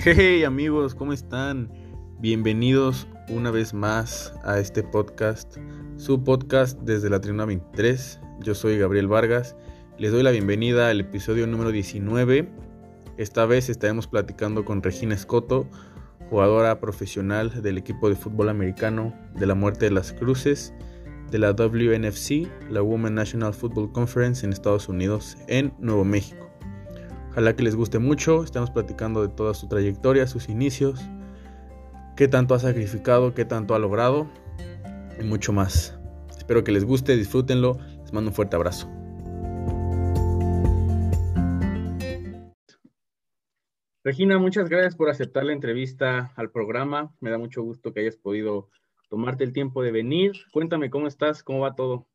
Hey amigos, ¿cómo están? Bienvenidos una vez más a este podcast, su podcast desde la Tribuna 23. Yo soy Gabriel Vargas. Les doy la bienvenida al episodio número 19. Esta vez estaremos platicando con Regina Escoto, jugadora profesional del equipo de fútbol americano de la Muerte de las Cruces de la WNFC, la Women National Football Conference en Estados Unidos, en Nuevo México. Ojalá que les guste mucho. Estamos platicando de toda su trayectoria, sus inicios, qué tanto ha sacrificado, qué tanto ha logrado y mucho más. Espero que les guste, disfrútenlo. Les mando un fuerte abrazo. Regina, muchas gracias por aceptar la entrevista al programa. Me da mucho gusto que hayas podido tomarte el tiempo de venir. Cuéntame cómo estás, cómo va todo.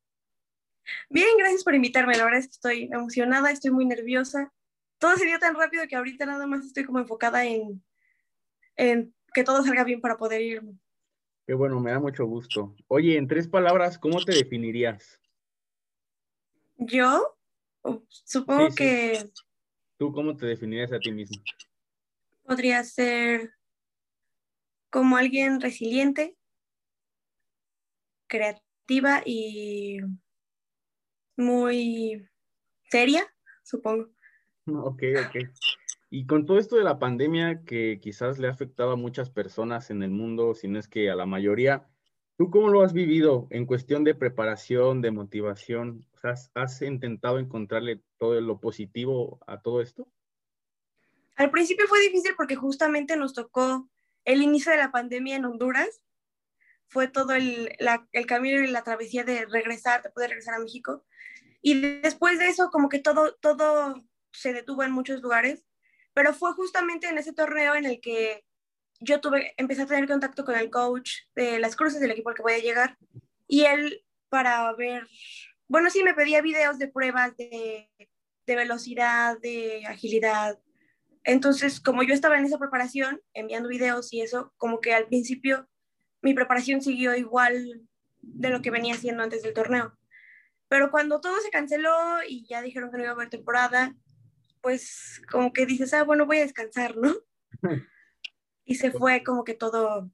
Bien, gracias por invitarme. La verdad es que estoy emocionada, estoy muy nerviosa todo se dio tan rápido que ahorita nada más estoy como enfocada en, en que todo salga bien para poder irme. Qué bueno, me da mucho gusto. Oye, en tres palabras, ¿cómo te definirías? Yo supongo que... ¿Tú cómo te definirías a ti mismo? Podría ser como alguien resiliente, creativa y muy seria, supongo. Ok, ok. Y con todo esto de la pandemia que quizás le ha afectado a muchas personas en el mundo, si no es que a la mayoría, ¿tú cómo lo has vivido en cuestión de preparación, de motivación? ¿has, intentado encontrarle todo lo positivo a todo esto? Al principio fue difícil porque justamente nos tocó el inicio de la pandemia en Honduras. Fue todo el, el camino y la travesía de regresar, de poder regresar a México. Y después de eso, como que todo, todo se detuvo en muchos lugares, pero fue justamente en ese torneo en el que yo tuve, empecé a tener contacto con el coach de las cruces del equipo al que voy a llegar y él para ver, bueno, sí me pedía videos de pruebas de, de velocidad, de agilidad. Entonces, como yo estaba en esa preparación, enviando videos y eso, como que al principio mi preparación siguió igual de lo que venía haciendo antes del torneo. Pero cuando todo se canceló y ya dijeron que no iba a haber temporada, pues como que dices, ah, bueno, voy a descansar, ¿no? Y se fue como que todo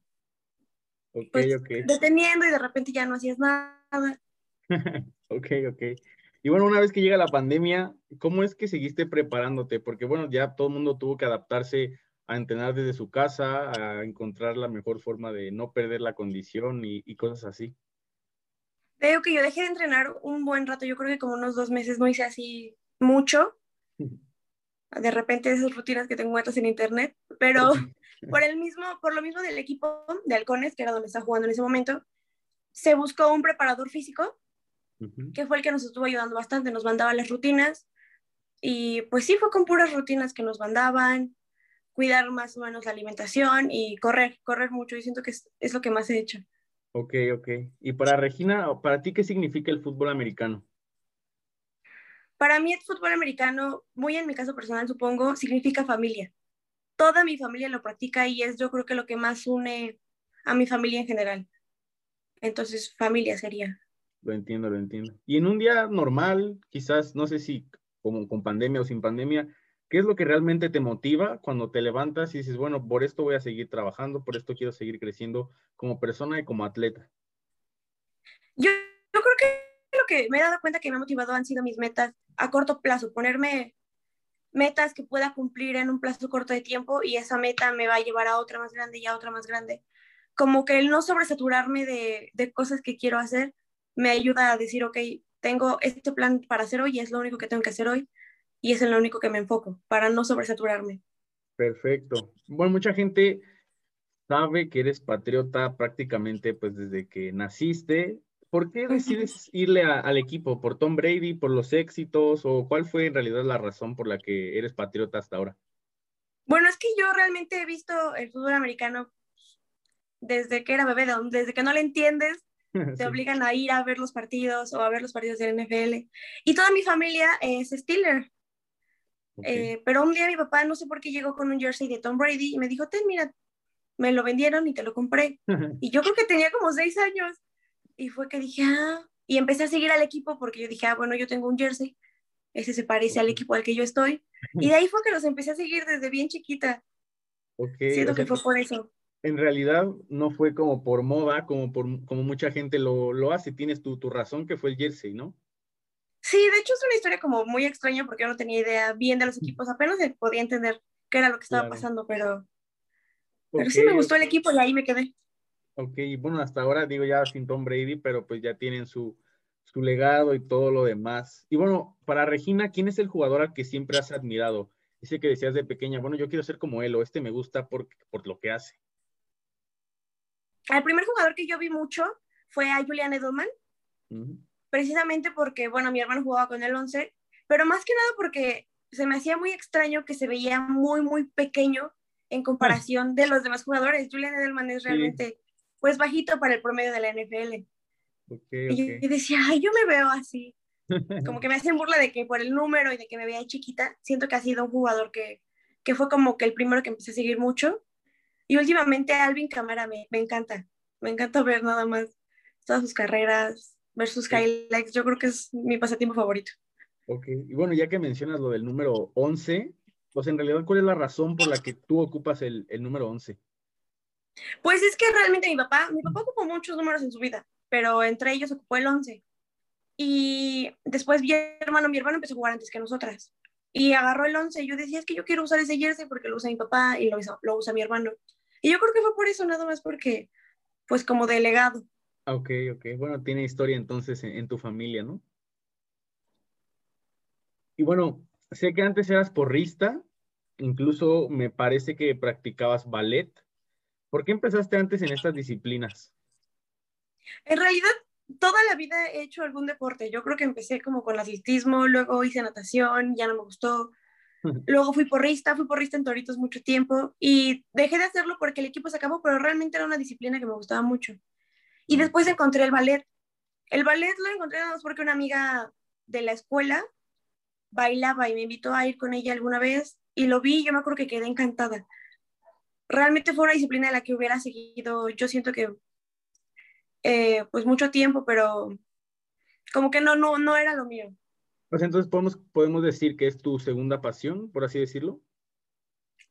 pues, deteniendo y de repente ya no hacías nada. ok, ok. Y bueno, una vez que llega la pandemia, ¿cómo es que seguiste preparándote? Porque bueno, ya todo el mundo tuvo que adaptarse a entrenar desde su casa, a encontrar la mejor forma de no perder la condición y, y cosas así. Veo que yo dejé de entrenar un buen rato, yo creo que como unos dos meses no hice así mucho, de repente esas rutinas que te encuentras en internet, pero por el mismo, por lo mismo del equipo de halcones, que era donde estaba jugando en ese momento, se buscó un preparador físico, que fue el que nos estuvo ayudando bastante, nos mandaba las rutinas, y pues sí, fue con puras rutinas que nos mandaban, cuidar más o menos la alimentación y correr, correr mucho, y siento que es, es lo que más he hecho. Ok, ok. Y para Regina, ¿para ti qué significa el fútbol americano? Para mí el fútbol americano, muy en mi caso personal supongo, significa familia. Toda mi familia lo practica y es yo creo que lo que más une a mi familia en general. Entonces, familia sería. Lo entiendo, lo entiendo. Y en un día normal, quizás, no sé si como con pandemia o sin pandemia, ¿qué es lo que realmente te motiva cuando te levantas y dices, bueno, por esto voy a seguir trabajando, por esto quiero seguir creciendo como persona y como atleta? Yo, yo creo que que me he dado cuenta que me ha motivado han sido mis metas a corto plazo, ponerme metas que pueda cumplir en un plazo corto de tiempo y esa meta me va a llevar a otra más grande y a otra más grande. Como que el no sobresaturarme de, de cosas que quiero hacer me ayuda a decir, ok, tengo este plan para hacer hoy y es lo único que tengo que hacer hoy y es en lo único que me enfoco para no sobresaturarme. Perfecto. Bueno, mucha gente sabe que eres patriota prácticamente pues desde que naciste ¿por qué decides irle al equipo? ¿Por Tom Brady, por los éxitos o cuál fue en realidad la razón por la que eres patriota hasta ahora? Bueno, es que yo realmente he visto el fútbol americano desde que era bebé, desde que no le entiendes, te obligan a ir a ver los partidos o a ver los partidos del NFL. Y toda mi familia es Steeler. Eh, pero un día mi papá, no sé por qué, llegó con un jersey de Tom Brady y me dijo, ten, mira, me lo vendieron y te lo compré. y yo creo que tenía como seis años. Y fue que dije, ah, y empecé a seguir al equipo porque yo dije, ah, bueno, yo tengo un jersey, ese se parece al equipo al que yo estoy. Y de ahí fue que los empecé a seguir desde bien chiquita. Siento que fue por eso. En realidad no fue como por moda, como, por, como mucha gente lo, lo hace. Tienes tu, tu razón que fue el jersey, ¿no? Sí, de hecho es una historia como muy extraña porque yo no tenía idea bien de los equipos, apenas podía entender qué era lo que estaba pasando, pero, pero sí me gustó el equipo y ahí me quedé. Ok, bueno, hasta ahora digo ya sin Tom Brady, pero pues ya tienen su, su legado y todo lo demás. Y bueno, para Regina, ¿quién es el jugador al que siempre has admirado? Dice que decías de pequeña, bueno, yo quiero ser como él o este me gusta por, por lo que hace. El primer jugador que yo vi mucho fue a Julian Edelman, precisamente porque, bueno, mi hermano jugaba con el 11, pero más que nada porque se me hacía muy extraño que se veía muy, muy pequeño en comparación de los demás jugadores. Julian Edelman es realmente, pues, bajito para el promedio de la NFL. Y yo decía, ay, yo me veo así. Como que me hacen burla de que por el número y de que me veía chiquita, siento que ha sido un jugador que, que fue como que el primero que empecé a seguir mucho. Y últimamente Alvin Camara me, me encanta. Me encanta ver nada más todas sus carreras, ver sus highlights. Yo creo que es mi pasatiempo favorito. Ok, y bueno, ya que mencionas lo del número 11, pues en realidad, ¿cuál es la razón por la que tú ocupas el, el número 11? Pues es que realmente mi papá, mi papá ocupó muchos números en su vida, pero entre ellos ocupó el 11. Y después mi hermano, mi hermano empezó a jugar antes que nosotras. Y agarró el 11 y yo decía, es que yo quiero usar ese jersey porque lo usa mi papá y lo usa, mi hermano. Y yo creo que fue por eso, nada más porque, pues como delegado. Ok, ok. Bueno, tiene historia entonces en, tu familia, ¿no? Y bueno, sé que antes eras porrista, incluso me parece que practicabas ballet. ¿Por qué empezaste antes en estas disciplinas? En realidad, toda la vida he hecho algún deporte. Yo creo que empecé como con atletismo, luego hice natación, ya no me gustó. Luego fui porrista, fui porrista en Toritos mucho tiempo y dejé de hacerlo porque el equipo se acabó, pero realmente era una disciplina que me gustaba mucho. Y después encontré el ballet. El ballet lo encontré nada más porque una amiga de la escuela bailaba y me invitó a ir con ella alguna vez y lo vi y yo me acuerdo que quedé encantada. Realmente fue una disciplina de la que hubiera seguido, yo siento que eh, pues mucho tiempo, pero como que no, no, no era lo mío. Pues entonces podemos, podemos decir que es tu segunda pasión, por así decirlo.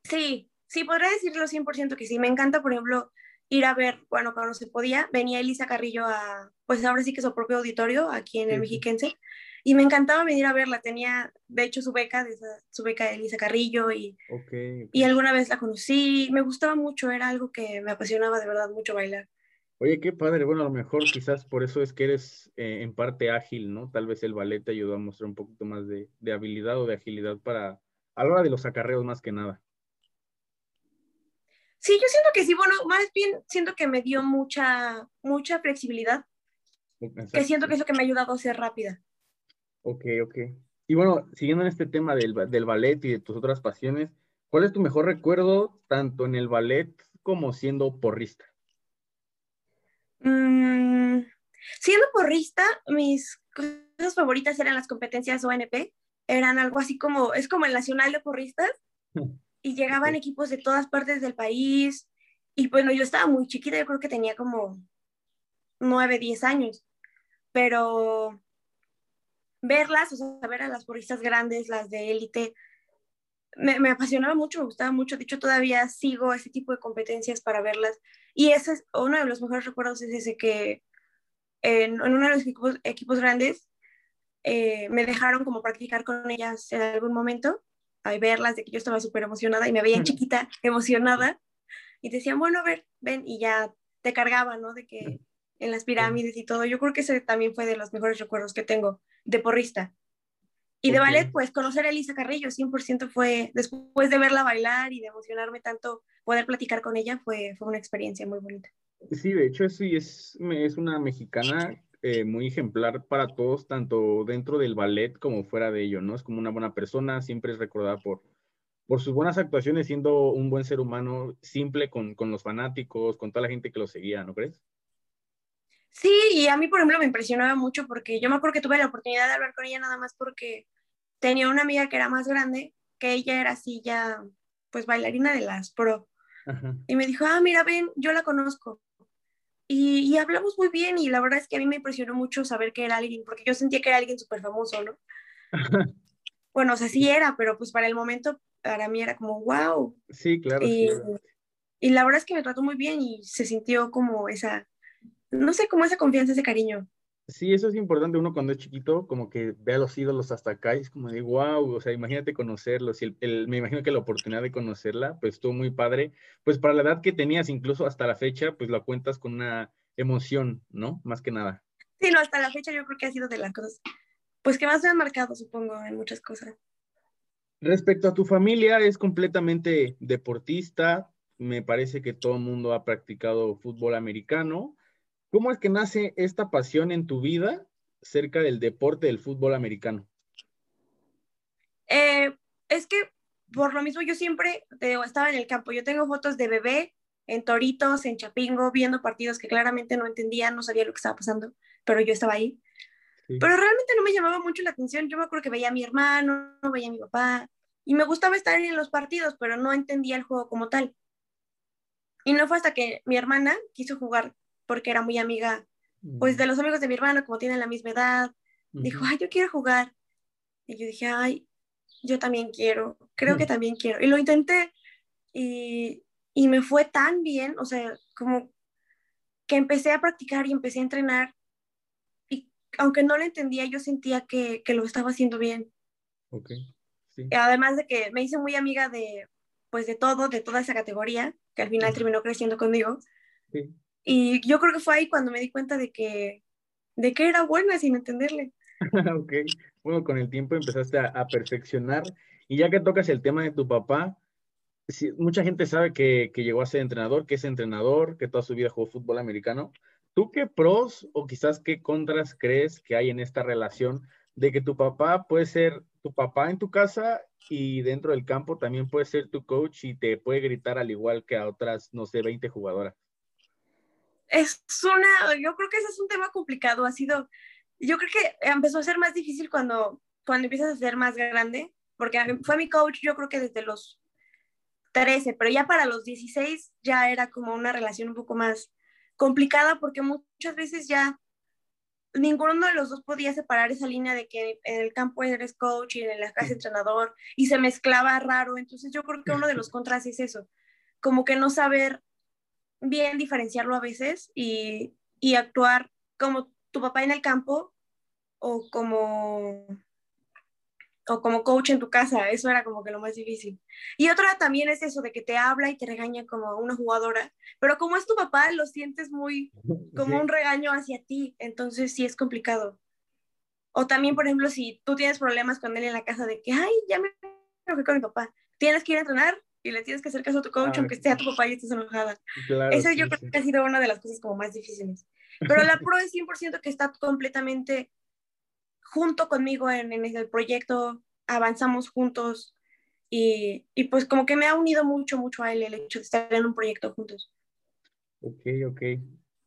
Sí, sí, podría decirlo 100% que sí. Me encanta, por ejemplo, ir a ver, bueno, cuando se podía, venía Elisa Carrillo a, pues ahora sí que su propio auditorio aquí en el Mexiquense, y me encantaba venir a verla. Tenía, de hecho, su beca, de su beca de Elisa Carrillo, y, y alguna vez la conocí. Me gustaba mucho, era algo que me apasionaba de verdad mucho bailar. Oye, qué padre. Bueno, a lo mejor quizás por eso es que eres eh, en parte ágil, ¿no? Tal vez el ballet te ayudó a mostrar un poquito más de, de, habilidad o de agilidad para a la hora de los acarreos más que nada. Sí, yo siento que sí, bueno, más bien siento que me dio mucha, mucha flexibilidad, que siento que es lo que me ha ayudado a ser rápida. Ok, ok. Y bueno, siguiendo en este tema del, del ballet y de tus otras pasiones, ¿cuál es tu mejor recuerdo tanto en el ballet como siendo porrista? Mm, siendo porrista, mis cosas favoritas eran las competencias ONP. Eran algo así como, es como el Nacional de Porristas. Y llegaban equipos de todas partes del país. Y bueno, yo estaba muy chiquita, yo creo que tenía como 9, 10 años. Pero verlas, o sea, ver a las porristas grandes, las de élite, me, me, apasionaba mucho, me gustaba mucho. De hecho, todavía sigo ese tipo de competencias para verlas. Y ese es uno de los mejores recuerdos, es ese que en, uno de los equipos, equipos grandes eh, me dejaron como practicar con ellas en algún momento, a verlas, de que yo estaba súper emocionada y me veían chiquita, emocionada. Y decían, bueno, a ver, ven, y ya te cargaban, ¿no? De que en las pirámides y todo. Yo creo que ese también fue de los mejores recuerdos que tengo de porrista. Y de ballet, pues conocer a Elisa Carrillo 100% fue, después de verla bailar y de emocionarme tanto, poder platicar con ella fue, fue una experiencia muy bonita. Sí, de hecho, sí, es, es una mexicana eh, muy ejemplar para todos, tanto dentro del ballet como fuera de ello, ¿no? Es como una buena persona, siempre es recordada por, por sus buenas actuaciones, siendo un buen ser humano, simple con, con los fanáticos, con toda la gente que lo seguía, ¿no crees? Sí, y a mí, por ejemplo, me impresionaba mucho porque yo me acuerdo que tuve la oportunidad de hablar con ella nada más porque tenía una amiga que era más grande, que ella era así ya, pues bailarina de las pro. Y me dijo, ah, mira, ven, yo la conozco. Y, y, hablamos muy bien y la verdad es que a mí me impresionó mucho saber que era alguien, porque yo sentía que era alguien súper famoso, ¿no? Bueno, o sea, sí era, pero pues para el momento, para mí era como, wow. Sí, claro. Y, y la verdad es que me trató muy bien y se sintió como esa, no sé, como esa confianza, ese cariño. Sí, eso es importante. Uno cuando es chiquito, como que ve a los ídolos hasta acá y es como de wow, o sea, imagínate conocerlos. Y el, me imagino que la oportunidad de conocerla, pues estuvo muy padre. Pues para la edad que tenías, incluso hasta la fecha, pues la cuentas con una emoción, ¿no? Más que nada. Sí, no, hasta la fecha yo creo que ha sido de las cosas, pues que más me han marcado, supongo, en muchas cosas. Respecto a tu familia, es completamente deportista. Me parece que todo el mundo ha practicado fútbol americano. ¿Cómo es que nace esta pasión en tu vida cerca del deporte del fútbol americano? Eh, es que por lo mismo yo siempre estaba en el campo. Yo tengo fotos de bebé en Toritos, en Chapingo, viendo partidos que claramente no entendía, no sabía lo que estaba pasando, pero yo estaba ahí. Pero realmente no me llamaba mucho la atención. Yo me acuerdo que veía a mi hermano, veía a mi papá, y me gustaba estar en los partidos, pero no entendía el juego como tal. Y no fue hasta que mi hermana quiso jugar porque era muy amiga, pues de los amigos de mi hermano, como tienen la misma edad, dijo, ay, yo quiero jugar. Y yo dije, ay, yo también quiero, creo que también quiero. Y lo intenté y, y me fue tan bien, o sea, como que empecé a practicar y empecé a entrenar. Y aunque no lo entendía, yo sentía que, que lo estaba haciendo bien. Ok, sí. Además de que me hice muy amiga de, pues de todo, de toda esa categoría, que al final terminó creciendo conmigo. Sí. Y yo creo que fue ahí cuando me di cuenta de que, de que era buena sin entenderle. ok, bueno, con el tiempo empezaste a, perfeccionar. Y ya que tocas el tema de tu papá, mucha gente sabe que, que, llegó a ser entrenador, que es entrenador, que toda su vida jugó fútbol americano. ¿Tú qué pros o quizás qué contras crees que hay en esta relación de que tu papá puede ser tu papá en tu casa y dentro del campo también puede ser tu coach y te puede gritar al igual que a otras, no sé, 20 jugadoras? Es una, yo creo que ese es un tema complicado, ha sido, yo creo que empezó a ser más difícil cuando, cuando empiezas a ser más grande, porque fue mi coach yo creo que desde los 13, pero ya para los 16 ya era como una relación un poco más complicada porque muchas veces ya ninguno de los dos podía separar esa línea de que en el campo eres coach y en la casa entrenador y se mezclaba raro. Entonces yo creo que uno de los contras es eso, como que no saber bien diferenciarlo a veces y, y actuar como tu papá en el campo o como o como coach en tu casa, eso era como que lo más difícil. Y otra también es eso de que te habla y te regaña como una jugadora, pero como es tu papá, lo sientes muy como un regaño hacia ti, entonces sí es complicado. O también, por ejemplo, si tú tienes problemas con él en la casa de que, ay, ya me fui con mi papá, tienes que ir a entrenar y le tienes que hacer caso a tu coach, aunque esté a tu papá y estés enojada. eso yo creo que ha sido una de las cosas como más difíciles. Pero la pro es 100% que está completamente junto conmigo en, en el proyecto, avanzamos juntos y, y, pues como que me ha unido mucho, mucho a él el hecho de estar en un proyecto juntos. Ok, ok.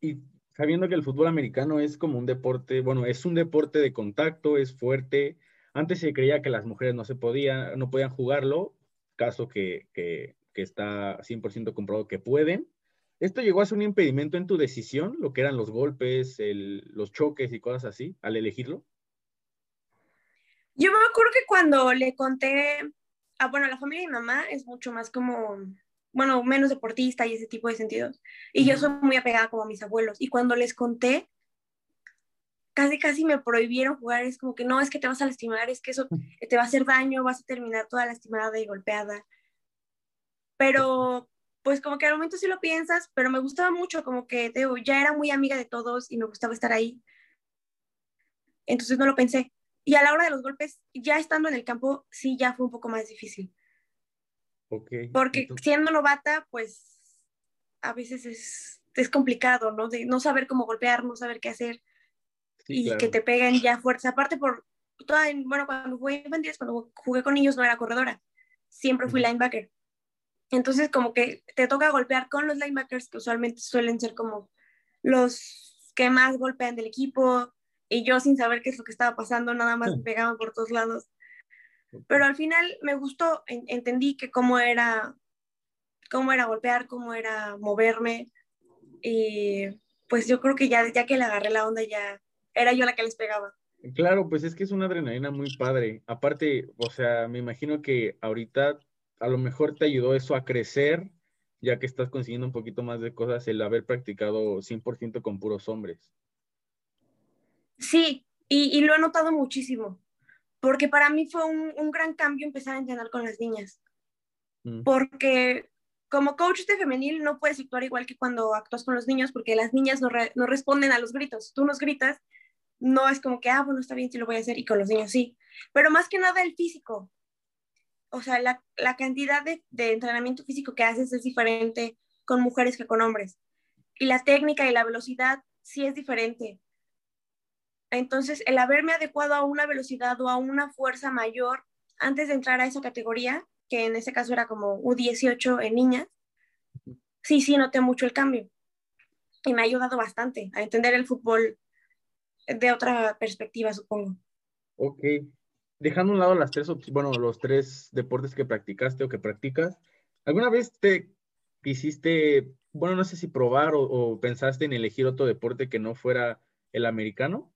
Y sabiendo que el fútbol americano es como un deporte, bueno, es un deporte de contacto, es fuerte. Antes se creía que las mujeres no se podían, no podían jugarlo, caso que, que, que está 100% comprobado que pueden. ¿Esto llegó a ser un impedimento en tu decisión, lo que eran los golpes, el, los choques y cosas así, al elegirlo? Yo me acuerdo que cuando le conté, a, bueno, la familia de mi mamá es mucho más como, bueno, menos deportista y ese tipo de sentidos. Y yo soy muy apegada como a mis abuelos. Y cuando les conté, casi, casi me prohibieron jugar. Es como que no, es que te vas a lastimar, es que eso te va a hacer daño, vas a terminar toda lastimada y golpeada. Pero, pues como que al momento sí lo piensas, pero me gustaba mucho, como que digo, ya era muy amiga de todos y me gustaba estar ahí. Entonces no lo pensé. Y a la hora de los golpes, ya estando en el campo, sí, ya fue un poco más difícil. Okay. Porque siendo novata, pues a veces es, es, complicado, ¿no? De no saber cómo golpear, no saber qué hacer y que te peguen ya fuerza. Aparte, por toda, bueno, cuando jugué cuando jugué con niños no era corredora, siempre fui linebacker. Entonces, como que te toca golpear con los linebackers, que usualmente suelen ser como los que más golpean del equipo, y yo sin saber qué es lo que estaba pasando, nada más me pegaban por todos lados. Pero al final me gustó, entendí que cómo era, cómo era golpear, cómo era moverme. Y pues yo creo que ya, ya que le agarré la onda, ya era yo la que les pegaba. Claro, pues es que es una adrenalina muy padre. Aparte, o sea, me imagino que ahorita a lo mejor te ayudó eso a crecer, ya que estás consiguiendo un poquito más de cosas el haber practicado 100% con puros hombres. Sí, y, lo he notado muchísimo, porque para mí fue un, gran cambio empezar a entrenar con las niñas, mm. porque como coach de femenil no puedes actuar igual que cuando actúas con los niños, porque las niñas no, no responden a los gritos, tú nos gritas no es como que, ah, bueno, está bien, sí lo voy a hacer, y con los niños sí. Pero más que nada el físico. O sea, la, cantidad de, entrenamiento físico que haces es diferente con mujeres que con hombres. Y la técnica y la velocidad sí es diferente. Entonces, el haberme adecuado a una velocidad o a una fuerza mayor antes de entrar a esa categoría, que en ese caso era como U18 en niñas, sí, sí, noté mucho el cambio. Y me ha ayudado bastante a entender el fútbol de otra perspectiva, supongo. Ok. Dejando a un lado las tres, bueno, los tres deportes que practicaste o que practicas, ¿alguna vez te quisiste, bueno, no sé si probar o, pensaste en elegir otro deporte que no fuera el americano?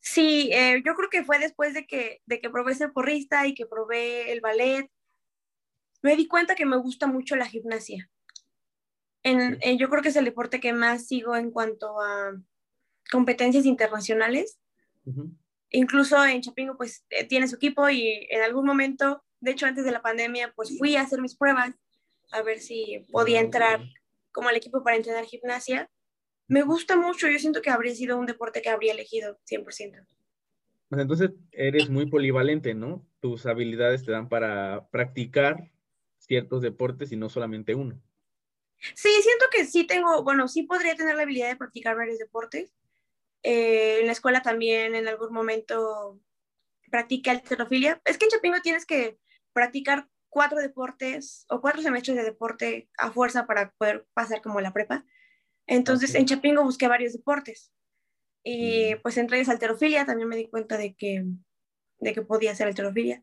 Sí, eh, yo creo que fue después de que, de que probé ser porrista y que probé el ballet. Me di cuenta que me gusta mucho la gimnasia. En, yo creo que es el deporte que más sigo en cuanto a competencias internacionales. Incluso en Chapingo, pues eh, tiene su equipo y en algún momento, de hecho antes de la pandemia, pues fui a hacer mis pruebas a ver si podía ah, entrar como al equipo para entrenar gimnasia. Me gusta mucho, yo siento que habría sido un deporte que habría elegido 100%. Pues entonces eres muy polivalente, ¿no? Tus habilidades te dan para practicar ciertos deportes y no solamente uno. Sí, siento que sí tengo, bueno, sí podría tener la habilidad de practicar varios deportes, eh, en la escuela también en algún momento practiqué alterofilia. Es que en Chapingo tienes que practicar cuatro deportes o cuatro semestres de deporte a fuerza para poder pasar como la prepa. Entonces en Chapingo busqué varios deportes. Y pues entre ellos alterofilia, también me di cuenta de que, de que podía hacer alterofilia.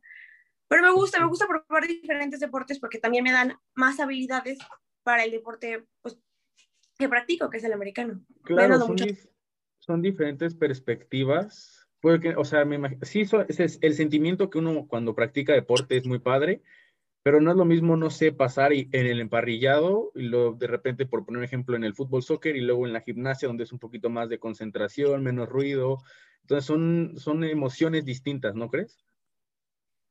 Pero me gusta, me gusta probar diferentes deportes porque también me dan más habilidades para el deporte pues, que practico, que es el americano. Claro, son, son diferentes perspectivas. Porque, o sea, me sí, ese es el sentimiento que uno cuando practica deporte es muy padre, pero no es lo mismo, no sé, pasar en el emparrillado y luego de repente, por poner un ejemplo, en el fútbol, soccer y luego en la gimnasia, donde es un poquito más de concentración, menos ruido. Entonces son, son emociones distintas, ¿no crees?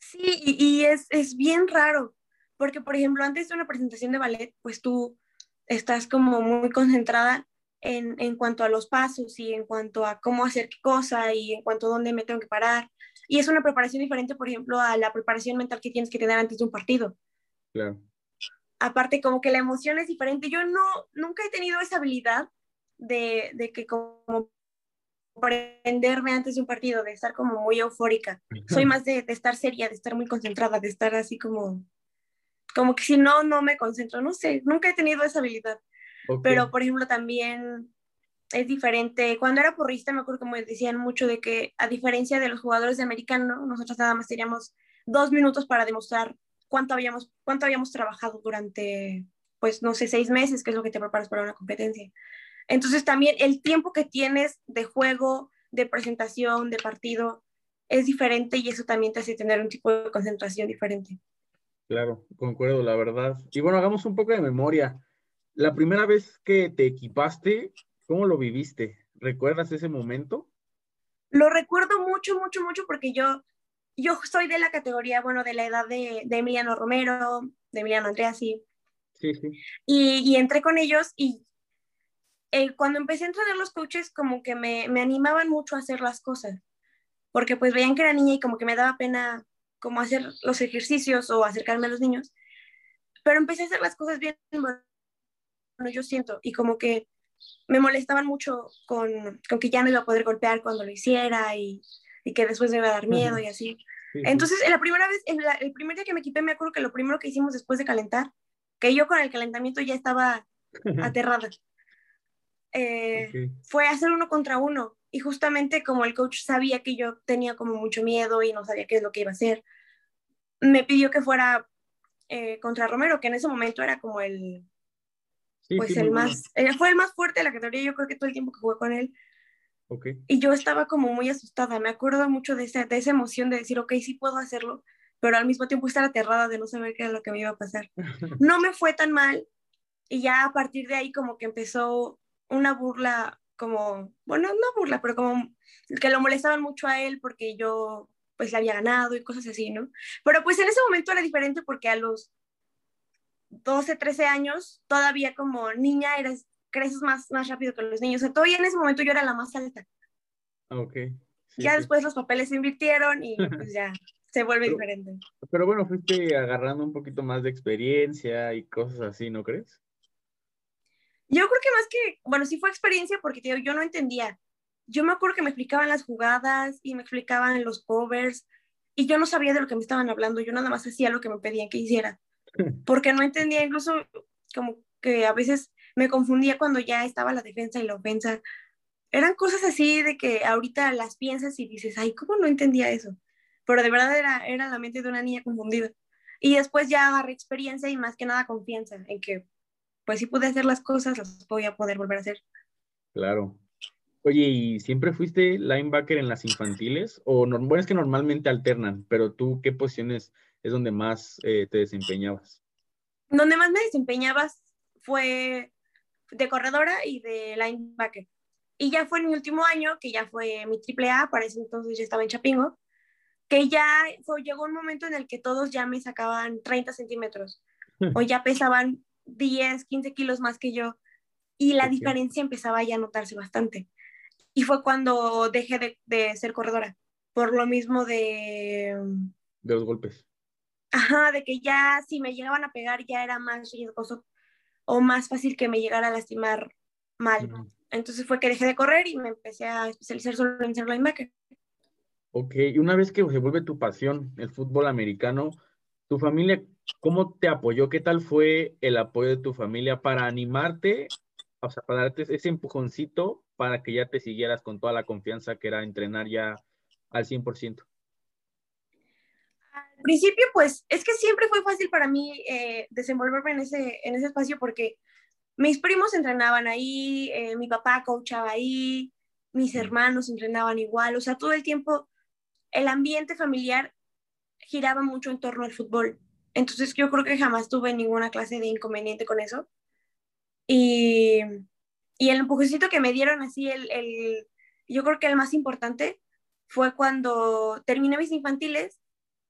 Sí, y, es, es bien raro, porque por ejemplo, antes de una presentación de ballet, pues tú estás como muy concentrada en, en, cuanto a los pasos y en cuanto a cómo hacer qué cosa y en cuanto a dónde me tengo que parar. Y es una preparación diferente, por ejemplo, a la preparación mental que tienes que tener antes de un partido. Claro. Aparte, como que la emoción es diferente. Yo no, nunca he tenido esa habilidad de, de que como prenderme antes de un partido, de estar como muy eufórica. Soy más de, de, estar seria, de estar muy concentrada, de estar así como, como que si no, no me concentro. No sé, nunca he tenido esa habilidad. Pero, por ejemplo, también es diferente. Cuando era porrista, me acuerdo que me decían mucho de que, a diferencia de los jugadores de americano, nosotros nada más teníamos dos minutos para demostrar cuánto habíamos, cuánto habíamos trabajado durante, pues, no sé, seis meses, que es lo que te preparas para una competencia. Entonces, también el tiempo que tienes de juego, de presentación, de partido, es diferente y eso también te hace tener un tipo de concentración diferente. Claro, concuerdo, la verdad. Y bueno, hagamos un poco de memoria. La primera vez que te equipaste, ¿cómo lo viviste? ¿Recuerdas ese momento? Lo recuerdo mucho, mucho, mucho porque yo, yo soy de la categoría, bueno, de la edad de, Emiliano Romero, de Emiliano Andrea, sí. Sí, sí. Y, entré con ellos y eh, cuando empecé a entrenar los coaches como que me, me, animaban mucho a hacer las cosas, porque pues veían que era niña y como que me daba pena como hacer los ejercicios o acercarme a los niños, pero empecé a hacer las cosas bien, yo siento, y como que me molestaban mucho con, con, que ya no iba a poder golpear cuando lo hiciera y, y que después me iba a dar miedo y así. Entonces, la primera vez, el, primer día que me equipé, me acuerdo que lo primero que hicimos después de calentar, que yo con el calentamiento ya estaba aterrada, eh, fue hacer uno contra uno. Y justamente como el coach sabía que yo tenía como mucho miedo y no sabía qué es lo que iba a hacer, me pidió que fuera eh, contra Romero, que en ese momento era como el, pues el más, fue el más fuerte de la categoría, yo creo que todo el tiempo que jugué con él. Okay. Y yo estaba como muy asustada, me acuerdo mucho de esa, de esa emoción de decir, ok, sí puedo hacerlo, pero al mismo tiempo estar aterrada de no saber qué era lo que me iba a pasar. No me fue tan mal y ya a partir de ahí como que empezó una burla como, bueno, no burla, pero como que lo molestaban mucho a él porque yo pues le había ganado y cosas así, ¿no? Pero pues en ese momento era diferente porque a los 12, 13 años, todavía como niña eres, creces más, más rápido que los niños. O sea, todavía en ese momento yo era la más alta. Ah, ok. ya después los papeles se invirtieron y pues ya se vuelve diferente. Pero bueno, fuiste agarrando un poquito más de experiencia y cosas así, ¿no crees? Yo creo que más que, bueno, sí fue experiencia porque tío, yo no entendía. Yo me acuerdo que me explicaban las jugadas y me explicaban los covers y yo no sabía de lo que me estaban hablando, yo nada más hacía lo que me pedían que hiciera. Porque no entendía, incluso como que a veces me confundía cuando ya estaba la defensa y la ofensa. Eran cosas así de que ahorita las piensas y dices, ay, ¿cómo no entendía eso? Pero de verdad era, era la mente de una niña confundida. Y después ya agarré experiencia y más que nada confianza en que, pues si pude hacer las cosas, las voy a poder volver a hacer. Claro. Oye, ¿y siempre fuiste linebacker en las infantiles? O bueno, es que normalmente alternan, pero tú, ¿qué posiciones es donde más eh, te desempeñabas? Donde más me desempeñabas fue de corredora y de linebacker. Y ya fue en mi último año, que ya fue mi triple A, para ese entonces ya estaba en Chapingo, que ya fue, llegó un momento en el que todos ya me sacaban 30 centímetros o ya pesaban 10, 15 kilos más que yo y la diferencia empezaba ya a notarse bastante. Y fue cuando dejé de, de, ser corredora, por lo mismo de... De los golpes. Ajá, de que ya si me llegaban a pegar ya era más riesgoso o más fácil que me llegara a lastimar mal. Entonces fue que dejé de correr y me empecé a especializar solo en ser linebacker. Ok, y una vez que se vuelve tu pasión, el fútbol americano, ¿tu familia cómo te apoyó? ¿Qué tal fue el apoyo de tu familia para animarte, o sea, para darte ese empujoncito para que ya te siguieras con toda la confianza que era entrenar ya al 100%? Al principio, pues es que siempre fue fácil para mí eh, desenvolverme en ese, en ese espacio porque mis primos entrenaban ahí, eh, mi papá coachaba ahí, mis hermanos entrenaban igual, o sea, todo el tiempo el ambiente familiar giraba mucho en torno al fútbol. Entonces yo creo que jamás tuve ninguna clase de inconveniente con eso. Y, y el empujoncito que me dieron así, el, el, yo creo que el más importante fue cuando terminé mis infantiles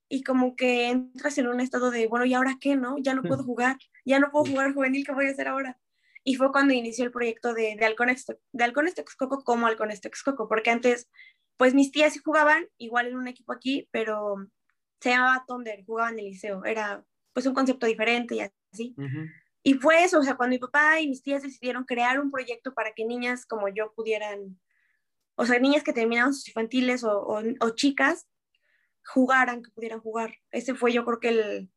y como que entras en un estado de, bueno, ¿y ahora qué, no? Ya no puedo jugar, ya no puedo jugar juvenil, ¿qué voy a hacer ahora? Y fue cuando inició el proyecto de, de Halcones, de Halcones Texcoco como Halcones Texcoco, porque antes, pues mis tías sí jugaban, igual en un equipo aquí, pero se llamaba Thunder, jugaban en el liceo, era pues un concepto diferente y así. Y fue eso, o sea, cuando mi papá y mis tías decidieron crear un proyecto para que niñas como yo pudieran, o sea, niñas que terminaban sus infantiles o, o, o chicas, jugaran, que pudieran jugar. Ese fue yo creo que el,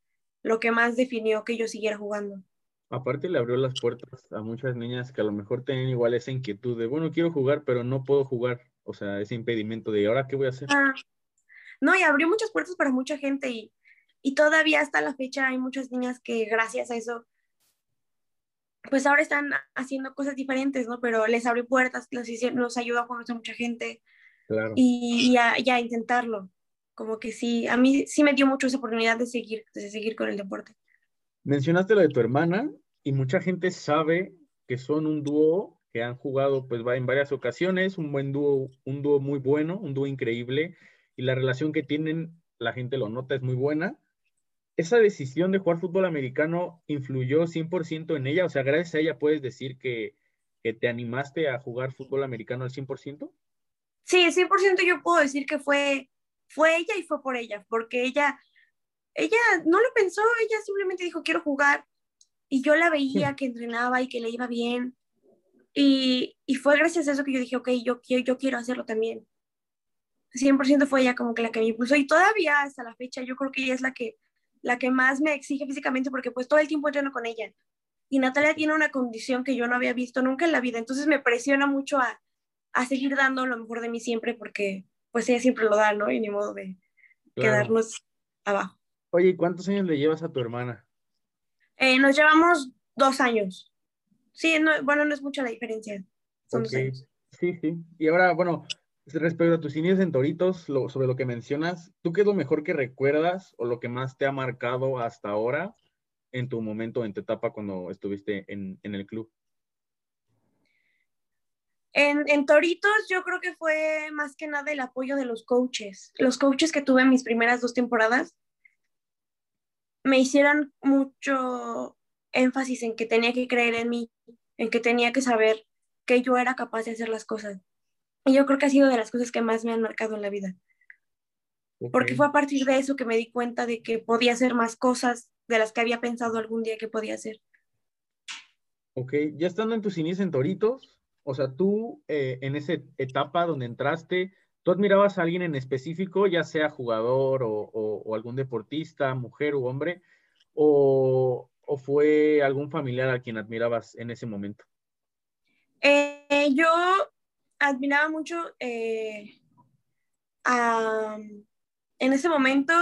lo que más definió que yo siguiera jugando. Aparte le abrió las puertas a muchas niñas que a lo mejor tienen igual esa inquietud de, bueno, quiero jugar, pero no puedo jugar. O sea, ese impedimento de, ¿ahora qué voy a hacer? Ah, no, y abrió muchas puertas para mucha gente y, y todavía hasta la fecha hay muchas niñas que gracias a eso, pues ahora están haciendo cosas diferentes, ¿no? Pero les abrió puertas, los, nos ayudó a conocer mucha gente claro. y, y, a, y a intentarlo como que sí, a mí sí me dio mucho esa oportunidad de seguir, de seguir con el deporte. Mencionaste lo de tu hermana y mucha gente sabe que son un dúo que han jugado pues va en varias ocasiones, un buen dúo, un dúo muy bueno, un dúo increíble y la relación que tienen, la gente lo nota, es muy buena. ¿Esa decisión de jugar fútbol americano influyó 100% en ella? O sea, gracias a ella puedes decir que, que te animaste a jugar fútbol americano al 100%? Sí, 100% yo puedo decir que fue fue ella y fue por ella, porque ella, ella no lo pensó, ella simplemente dijo, quiero jugar. Y yo la veía que entrenaba y que le iba bien. Y, y fue gracias a eso que yo dije, ok, yo, yo, yo quiero hacerlo también. 100% fue ella como que la que me impulsó. Y todavía hasta la fecha yo creo que ella es la que, la que más me exige físicamente porque pues todo el tiempo entreno con ella. Y Natalia tiene una condición que yo no había visto nunca en la vida. Entonces me presiona mucho a, a seguir dando lo mejor de mí siempre porque pues ella siempre lo da, ¿no? Y ni modo de claro. quedarnos abajo. Oye, ¿y cuántos años le llevas a tu hermana? Eh, nos llevamos dos años. Sí, no, bueno, no es mucha la diferencia. Son okay. dos años. Sí, sí. Y ahora, bueno, respecto a tus inicios en Toritos, sobre lo que mencionas, ¿tú qué es lo mejor que recuerdas o lo que más te ha marcado hasta ahora en tu momento, en tu etapa cuando estuviste en, el club? En, en, Toritos yo creo que fue más que nada el apoyo de los coaches. Los coaches que tuve en mis primeras dos temporadas me hicieron mucho énfasis en que tenía que creer en mí, en que tenía que saber que yo era capaz de hacer las cosas. Y yo creo que ha sido de las cosas que más me han marcado en la vida. Porque fue a partir de eso que me di cuenta de que podía hacer más cosas de las que había pensado algún día que podía hacer. Ok, ya estando en tus inicios en Toritos, o sea, tú eh, en esa etapa donde entraste, ¿tú admirabas a alguien en específico, ya sea jugador o, algún deportista, mujer u hombre, o, fue algún familiar a quien admirabas en ese momento? Eh, yo admiraba mucho eh, en ese momento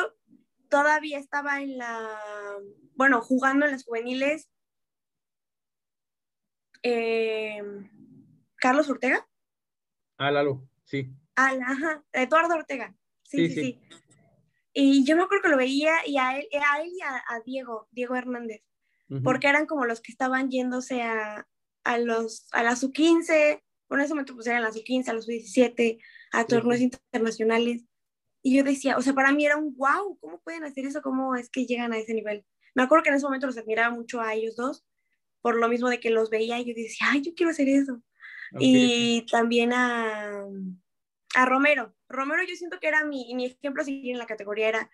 todavía estaba en la, bueno, jugando en las juveniles. Carlos Ortega. Ah, Lalo, sí. Ah, ajá, Eduardo Ortega. Sí, sí, sí, Y yo me acuerdo que lo veía y a él, a él y a, Diego, Diego Hernández, porque eran como los que estaban yéndose a, a los, a la sub-15, en ese momento pues eran las sub-15, a los sub-17, a torneos internacionales. Y yo decía, o sea, para mí era un wow, ¿cómo pueden hacer eso? ¿Cómo es que llegan a ese nivel? Me acuerdo que en ese momento los admiraba mucho a ellos dos, por lo mismo de que los veía y yo decía, ay, yo quiero hacer eso. Y también a, a Romero. Romero yo siento que era mi, mi ejemplo a seguir en la categoría, era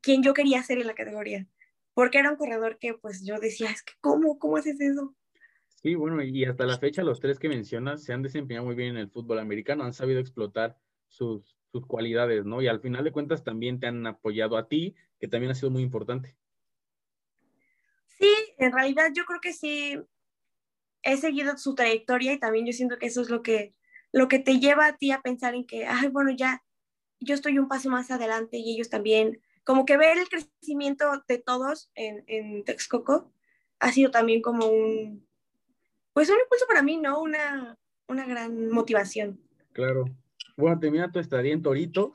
quien yo quería ser en la categoría, porque era un corredor que pues yo decía, es que ¿cómo? ¿Cómo haces eso? Sí, bueno, y hasta la fecha los tres que mencionas se han desempeñado muy bien en el fútbol americano, han sabido explotar sus, sus cualidades, ¿no? Y al final de cuentas también te han apoyado a ti, que también ha sido muy importante. Sí, en realidad yo creo que sí he seguido su trayectoria y también yo siento que eso es lo que, lo que te lleva a ti a pensar en que, ay, bueno, ya yo estoy un paso más adelante y ellos también. Como que ver el crecimiento de todos en, en Texcoco ha sido también como un, pues un impulso para mí, ¿no? Una, una gran motivación. Claro. Bueno, termina tu estadía en Torito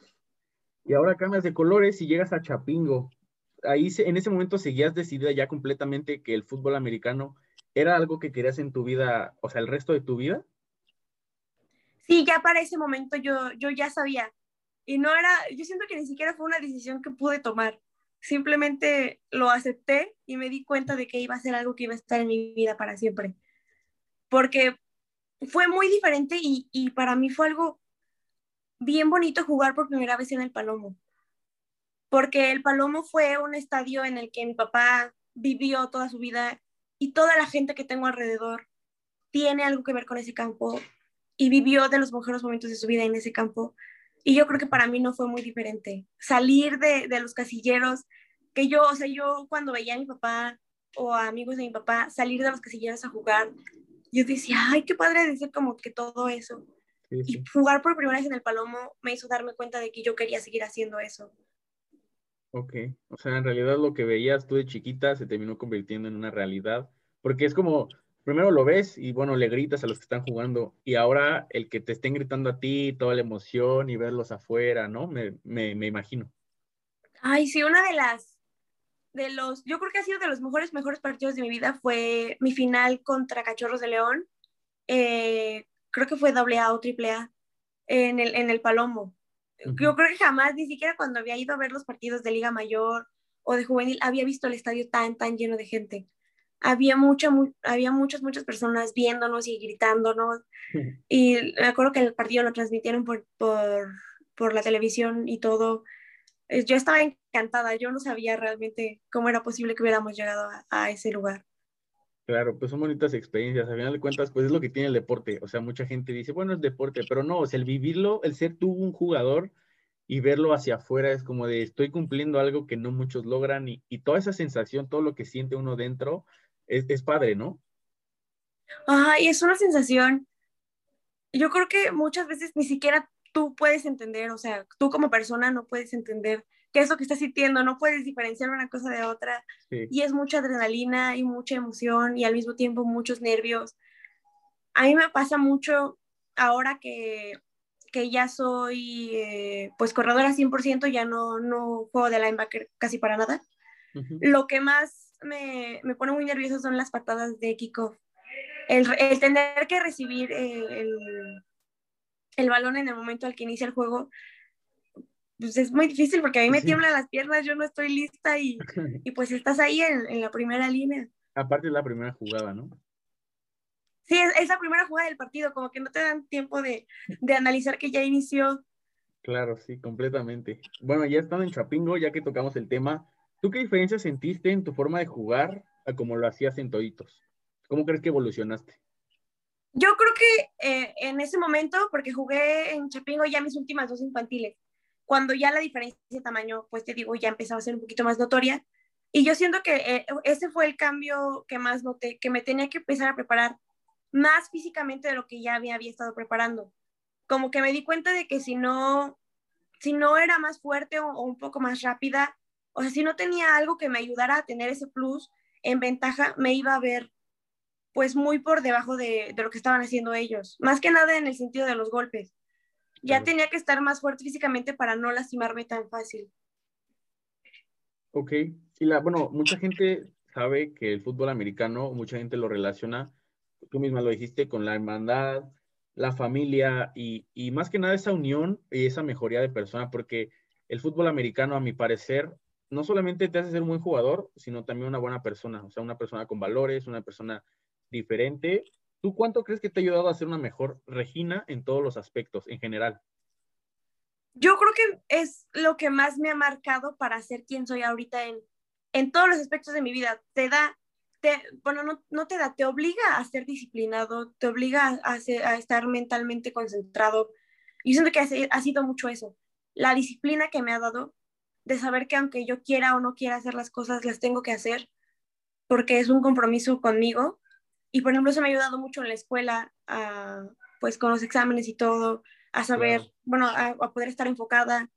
y ahora cambias de colores y llegas a Chapingo. Ahí en ese momento seguías decidida ya completamente que el fútbol americano era algo que querías en tu vida, o sea, el resto de tu vida. Sí, ya para ese momento yo, yo ya sabía. Y no era, yo siento que ni siquiera fue una decisión que pude tomar. Simplemente lo acepté y me di cuenta de que iba a ser algo que iba a estar en mi vida para siempre porque fue muy diferente y, y para mí fue algo bien bonito jugar por primera vez en el Palomo, porque el Palomo fue un estadio en el que mi papá vivió toda su vida y toda la gente que tengo alrededor tiene algo que ver con ese campo y vivió de los mejores momentos de su vida en ese campo. Y yo creo que para mí no fue muy diferente. Salir de, de los casilleros, que yo, o sea, yo cuando veía a mi papá o a amigos de mi papá salir de los casilleros a jugar, yo decía, ay, qué padre decir como que todo eso. Y jugar por primera vez en el Palomo me hizo darme cuenta de que yo quería seguir haciendo eso. Ok, o sea, en realidad lo que veías tú de chiquita se terminó convirtiendo en una realidad, porque es como, primero lo ves y bueno, le gritas a los que están jugando y ahora el que te estén gritando a ti, toda la emoción y verlos afuera, ¿no? Me, me, me imagino. Ay, sí, una de las de los, yo creo que ha sido de los mejores, mejores partidos de mi vida fue mi final contra Cachorros de León. Eh, creo que fue doble A o triple A en el, en el Palomo. Yo creo que jamás, ni siquiera cuando había ido a ver los partidos de Liga Mayor o de Juvenil, había visto el estadio tan, tan lleno de gente. Había, mucha, había muchas, muchas personas viéndonos y gritándonos. Y me acuerdo que el partido lo transmitieron por, por, por la televisión y todo. Eh, yo estaba encantada, yo no sabía realmente cómo era posible que hubiéramos llegado a, ese lugar. Claro, pues son bonitas experiencias. A final de cuentas, pues es lo que tiene el deporte. O sea, mucha gente dice, bueno, es deporte, pero no, o sea, el vivirlo, el ser tú un jugador y verlo hacia afuera es como de estoy cumpliendo algo que no muchos logran y, toda esa sensación, todo lo que siente uno dentro, es, es padre, ¿no? Ay, es una sensación. Yo creo que muchas veces ni siquiera tú puedes entender, o sea, tú como persona no puedes entender qué es lo que estás sintiendo, no puedes diferenciar una cosa de otra. Y es mucha adrenalina y mucha emoción y al mismo tiempo muchos nervios. A mí me pasa mucho ahora que, que ya soy eh, pues corredora 100%, ya no, no juego de linebacker casi para nada. Lo que más me, me, pone muy nervioso son las patadas de kickoff. El, el tener que recibir eh, el, el balón en el momento al que inicia el juego, pues es muy difícil porque a mí me tiemblan las piernas, yo no estoy lista y, y pues estás ahí en, en, la primera línea. Aparte es la primera jugada, ¿no? Sí, es, es, la primera jugada del partido, como que no te dan tiempo de, de, analizar que ya inició. Claro, sí, completamente. Bueno, ya estando en Chapingo, ya que tocamos el tema, ¿tú qué diferencia sentiste en tu forma de jugar a como lo hacías en Toditos? ¿Cómo crees que evolucionaste? Yo creo que eh, en ese momento, porque jugué en Chapingo ya mis últimas dos infantiles, cuando ya la diferencia de tamaño, pues te digo, ya empezaba a ser un poquito más notoria. Y yo siento que eh, ese fue el cambio que más noté, que me tenía que empezar a preparar más físicamente de lo que ya me había estado preparando. Como que me di cuenta de que si no, si no era más fuerte o, o un poco más rápida, o sea, si no tenía algo que me ayudara a tener ese plus en ventaja, me iba a ver pues muy por debajo de, de, lo que estaban haciendo ellos. Más que nada en el sentido de los golpes. Ya claro. tenía que estar más fuerte físicamente para no lastimarme tan fácil. Ok, y la, bueno, mucha gente sabe que el fútbol americano, mucha gente lo relaciona, tú misma lo dijiste, con la hermandad, la familia y, y más que nada esa unión y esa mejoría de persona, porque el fútbol americano, a mi parecer, no solamente te hace ser un buen jugador, sino también una buena persona, o sea, una persona con valores, una persona diferente. ¿Tú cuánto crees que te ha ayudado a ser una mejor Regina en todos los aspectos, en general? Yo creo que es lo que más me ha marcado para ser quien soy ahorita en, en todos los aspectos de mi vida. Te da, te, bueno, no, no te da, te obliga a ser disciplinado, te obliga a, estar mentalmente concentrado. Y siento que ha sido mucho eso. La disciplina que me ha dado de saber que aunque yo quiera o no quiera hacer las cosas, las tengo que hacer porque es un compromiso conmigo y por ejemplo, eso me ha ayudado mucho en la escuela, a, pues con los exámenes y todo, a saber, claro. bueno, a, a, poder estar enfocada.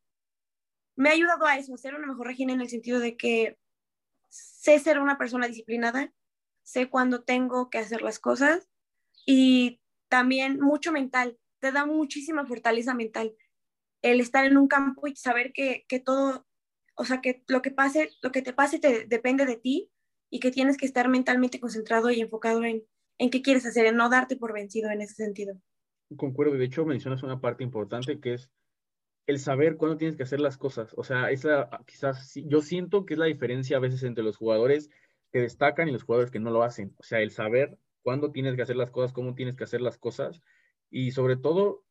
Me ha ayudado a eso, a ser una mejor Regina en el sentido de que sé ser una persona disciplinada, sé cuándo tengo que hacer las cosas y también mucho mental, te da muchísima fortaleza mental el estar en un campo y saber que, que todo, o sea, que lo que pase, lo que te pase te, depende de ti y que tienes que estar mentalmente concentrado y enfocado en, en qué quieres hacer, en no darte por vencido en ese sentido. Concuerdo, de hecho mencionas una parte importante que es el saber cuándo tienes que hacer las cosas. O sea, esa quizás yo siento que es la diferencia a veces entre los jugadores que destacan y los jugadores que no lo hacen. O sea, el saber cuándo tienes que hacer las cosas, cómo tienes que hacer las cosas y sobre todo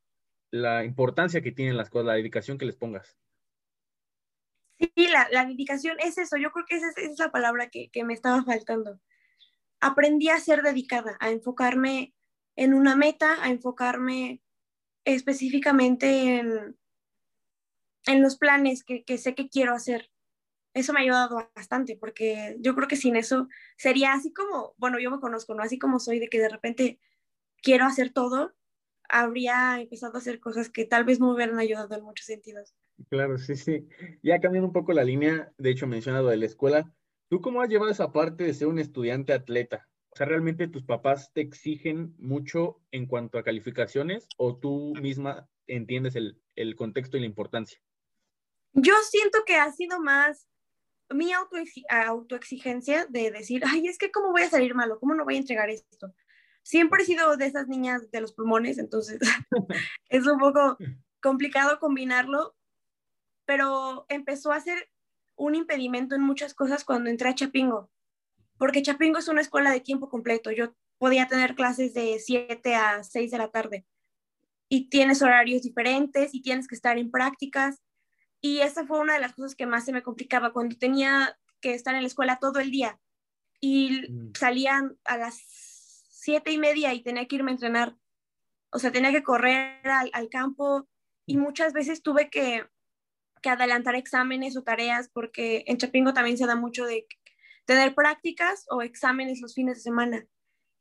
la importancia que tienen las cosas, la dedicación que les pongas. Sí, la, la dedicación es eso. Yo creo que esa es, la palabra que, que me estaba faltando. Aprendí a ser dedicada, a enfocarme en una meta, a enfocarme específicamente en, en los planes que, que, sé que quiero hacer. Eso me ha ayudado bastante porque yo creo que sin eso sería así como, bueno, yo me conozco, ¿no? Así como soy de que de repente quiero hacer todo, habría empezado a hacer cosas que tal vez me hubieran ayudado en muchos sentidos. Claro, sí, sí. Ya cambiando un poco la línea, de hecho mencionado de la escuela, ¿tú cómo has llevado esa parte de ser un estudiante atleta? O sea, ¿realmente tus papás te exigen mucho en cuanto a calificaciones o tú misma entiendes el, el contexto y la importancia? Yo siento que ha sido más mi autoexigencia de decir, ay, es que cómo voy a salir malo, cómo no voy a entregar esto. Siempre he sido de esas niñas de los pulmones, entonces es un poco complicado combinarlo, pero empezó a ser un impedimento en muchas cosas cuando entré a Chapingo, porque Chapingo es una escuela de tiempo completo. Yo podía tener clases de 7 a 6 de la tarde y tienes horarios diferentes y tienes que estar en prácticas. Y esa fue una de las cosas que más se me complicaba cuando tenía que estar en la escuela todo el día y mm. salían a las siete y media y tenía que irme a entrenar. O sea, tenía que correr al, al campo y muchas veces tuve que, que adelantar exámenes o tareas porque en Chapingo también se da mucho de tener prácticas o exámenes los fines de semana.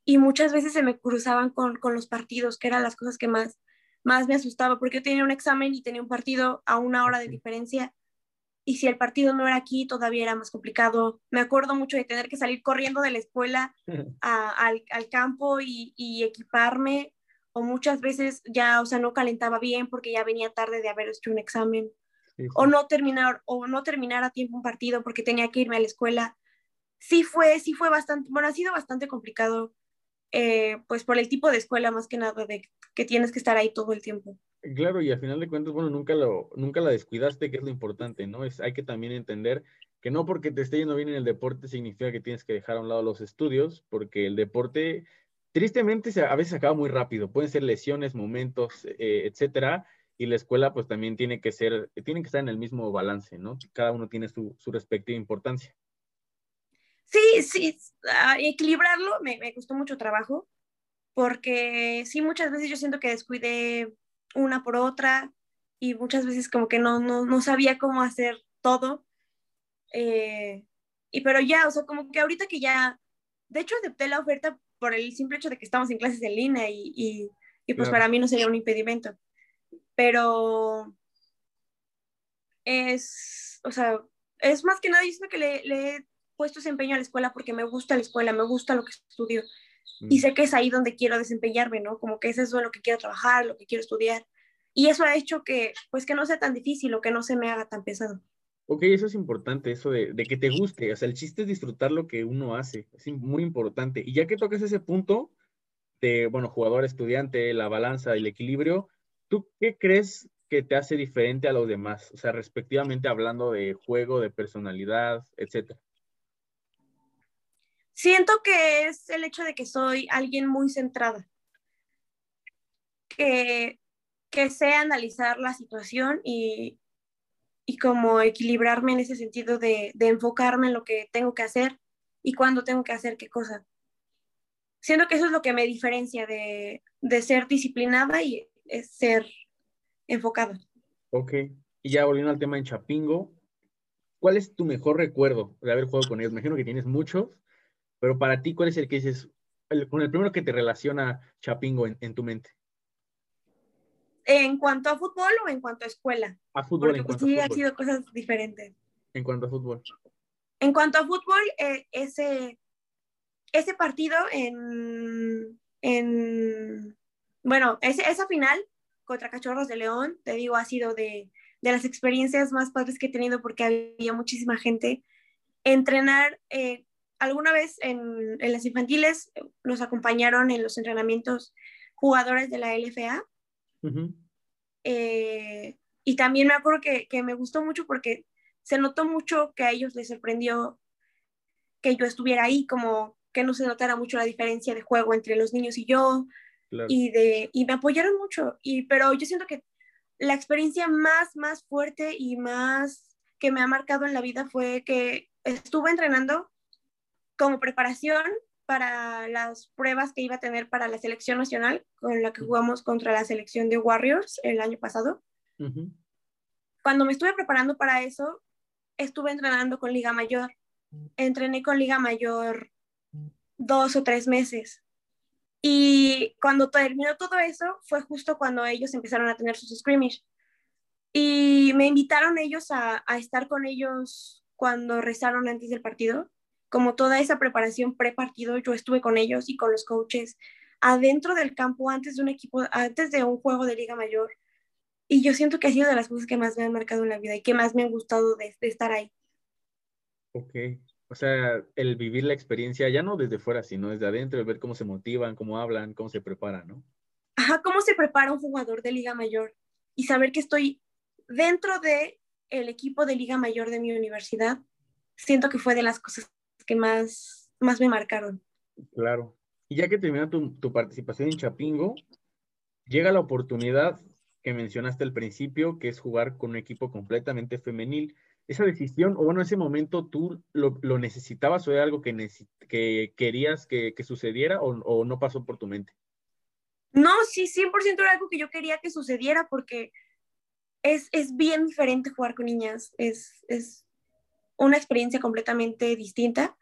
Y muchas veces se me cruzaban con, con los partidos, que eran las cosas que más, más me asustaba, porque yo tenía un examen y tenía un partido a una hora de diferencia. Y si el partido no era aquí, todavía era más complicado. Me acuerdo mucho de tener que salir corriendo de la escuela a, al, al, campo y, y equiparme o muchas veces ya, o sea, no calentaba bien porque ya venía tarde de haber hecho un examen, o no terminar, o no terminar a tiempo un partido porque tenía que irme a la escuela. Sí fue, sí fue bastante, bueno, ha sido bastante complicado, eh, pues por el tipo de escuela más que nada, de que tienes que estar ahí todo el tiempo. Claro, y al final de cuentas, bueno, nunca, lo, nunca la descuidaste, que es lo importante, ¿no? Es, hay que también entender que no porque te esté yendo bien en el deporte significa que tienes que dejar a un lado los estudios, porque el deporte tristemente a veces acaba muy rápido, pueden ser lesiones, momentos, eh, etcétera, y la escuela pues también tiene que ser, tiene que estar en el mismo balance, ¿no? Cada uno tiene su, su respectiva importancia. Sí, sí, ah, equilibrarlo me, me costó mucho trabajo, porque sí, muchas veces yo siento que descuidé una por otra y muchas veces como que no, no, no sabía cómo hacer todo. Eh, y pero ya, o sea, como que ahorita que ya, de hecho acepté la oferta por el simple hecho de que estamos en clases en línea y, y, y pues para mí no sería un impedimento. Pero es, o sea, es más que nada, yo siento que le, le, he puesto ese empeño a la escuela porque me gusta la escuela, me gusta lo que estudio y mm. sé que es ahí donde quiero desempeñarme, ¿no? Como que es eso en lo que quiero trabajar, lo que quiero estudiar. Y eso ha hecho que, pues, que no sea tan difícil o que no se me haga tan pesado. Ok, eso es importante, eso de, de, que te guste. O sea, el chiste es disfrutar lo que uno hace. Es muy importante. Y ya que tocas ese punto de, bueno, jugador, estudiante, la balanza, el equilibrio, ¿tú qué crees que te hace diferente a los demás? O sea, respectivamente hablando de juego, de personalidad, etcétera. Siento que es el hecho de que soy alguien muy centrada, que, que sé analizar la situación y, y como equilibrarme en ese sentido de, enfocarme en lo que tengo que hacer y cuándo tengo que hacer qué cosa. Siento que eso es lo que me diferencia de, de ser disciplinada y es ser enfocada. Ok, y ya volviendo al tema en Chapingo, ¿cuál es tu mejor recuerdo de haber jugado con ellos? Me imagino que tienes muchos, pero para ti, ¿cuál es el que dices, el, con el primero que te relaciona Chapingo en, en, tu mente? ¿En cuanto a fútbol o en cuanto a escuela? A fútbol, Porque, en pues, sí, a han fútbol. sido cosas diferentes. En cuanto a fútbol. En cuanto a fútbol, eh, ese, ese partido en, en bueno, ese, esa final contra Cachorros de León, te digo, ha sido de, de las experiencias más padres que he tenido porque había muchísima gente. Entrenar eh, alguna vez en, en, las infantiles nos acompañaron en los entrenamientos jugadores de la LFA. Uh -huh. eh, y también me acuerdo que, que, me gustó mucho porque se notó mucho que a ellos les sorprendió que yo estuviera ahí, como que no se notara mucho la diferencia de juego entre los niños y yo. Claro. Y, de, y me apoyaron mucho. Y, pero yo siento que la experiencia más, más fuerte y más que me ha marcado en la vida fue que estuve entrenando como preparación para las pruebas que iba a tener para la selección nacional, con la que jugamos contra la selección de Warriors el año pasado. Uh -huh. Cuando me estuve preparando para eso, estuve entrenando con Liga Mayor. Entrené con Liga Mayor dos o tres meses. Y cuando terminó todo eso, fue justo cuando ellos empezaron a tener sus scrimmage. Y me invitaron ellos a, a estar con ellos cuando rezaron antes del partido como toda esa preparación pre-partido, yo estuve con ellos y con los coaches adentro del campo antes de un equipo, antes de un juego de Liga Mayor. Y yo siento que ha sido de las cosas que más me han marcado en la vida y que más me han gustado de, de estar ahí. Ok, o sea, el vivir la experiencia ya no desde fuera, sino desde adentro, el ver cómo se motivan, cómo hablan, cómo se preparan, ¿no? Ajá, cómo se prepara un jugador de Liga Mayor y saber que estoy dentro de el equipo de Liga Mayor de mi universidad, siento que fue de las cosas que más, más me marcaron. Claro. Y ya que termina tu, tu, participación en Chapingo, llega la oportunidad que mencionaste al principio, que es jugar con un equipo completamente femenil. Esa decisión, o bueno, ese momento, ¿tú lo, lo necesitabas o era algo que, que querías que, que sucediera o, o, no pasó por tu mente? No, sí, 100% era algo que yo quería que sucediera porque es, es bien diferente jugar con niñas. Es, es, una experiencia completamente distinta.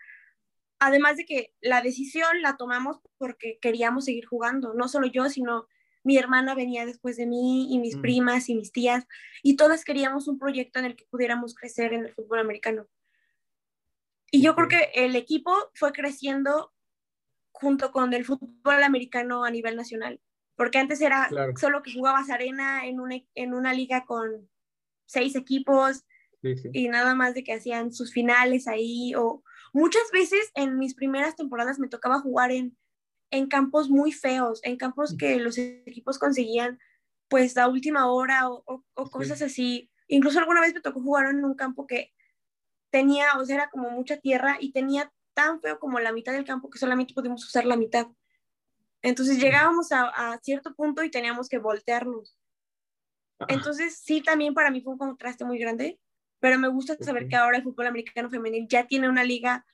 Además de que la decisión la tomamos porque queríamos seguir jugando, no solo yo, sino mi hermana venía después de mí y mis mm. primas y mis tías, y todas queríamos un proyecto en el que pudiéramos crecer en el fútbol americano. Y yo creo que el equipo fue creciendo junto con el fútbol americano a nivel nacional. porque antes era solo que jugabas arena en una, en una liga con seis equipos y nada más de que hacían sus finales ahí o muchas veces en mis primeras temporadas me tocaba jugar en, en campos muy feos, en campos que los equipos conseguían pues a última hora o, o, cosas así. Incluso alguna vez me tocó jugar en un campo que tenía, o sea, era como mucha tierra y tenía tan feo como la mitad del campo que solamente pudimos usar la mitad. Entonces llegábamos a, a cierto punto y teníamos que voltearnos. Entonces sí, también para mí fue un contraste muy grande, pero me gusta saber que ahora el fútbol americano femenil ya tiene una liga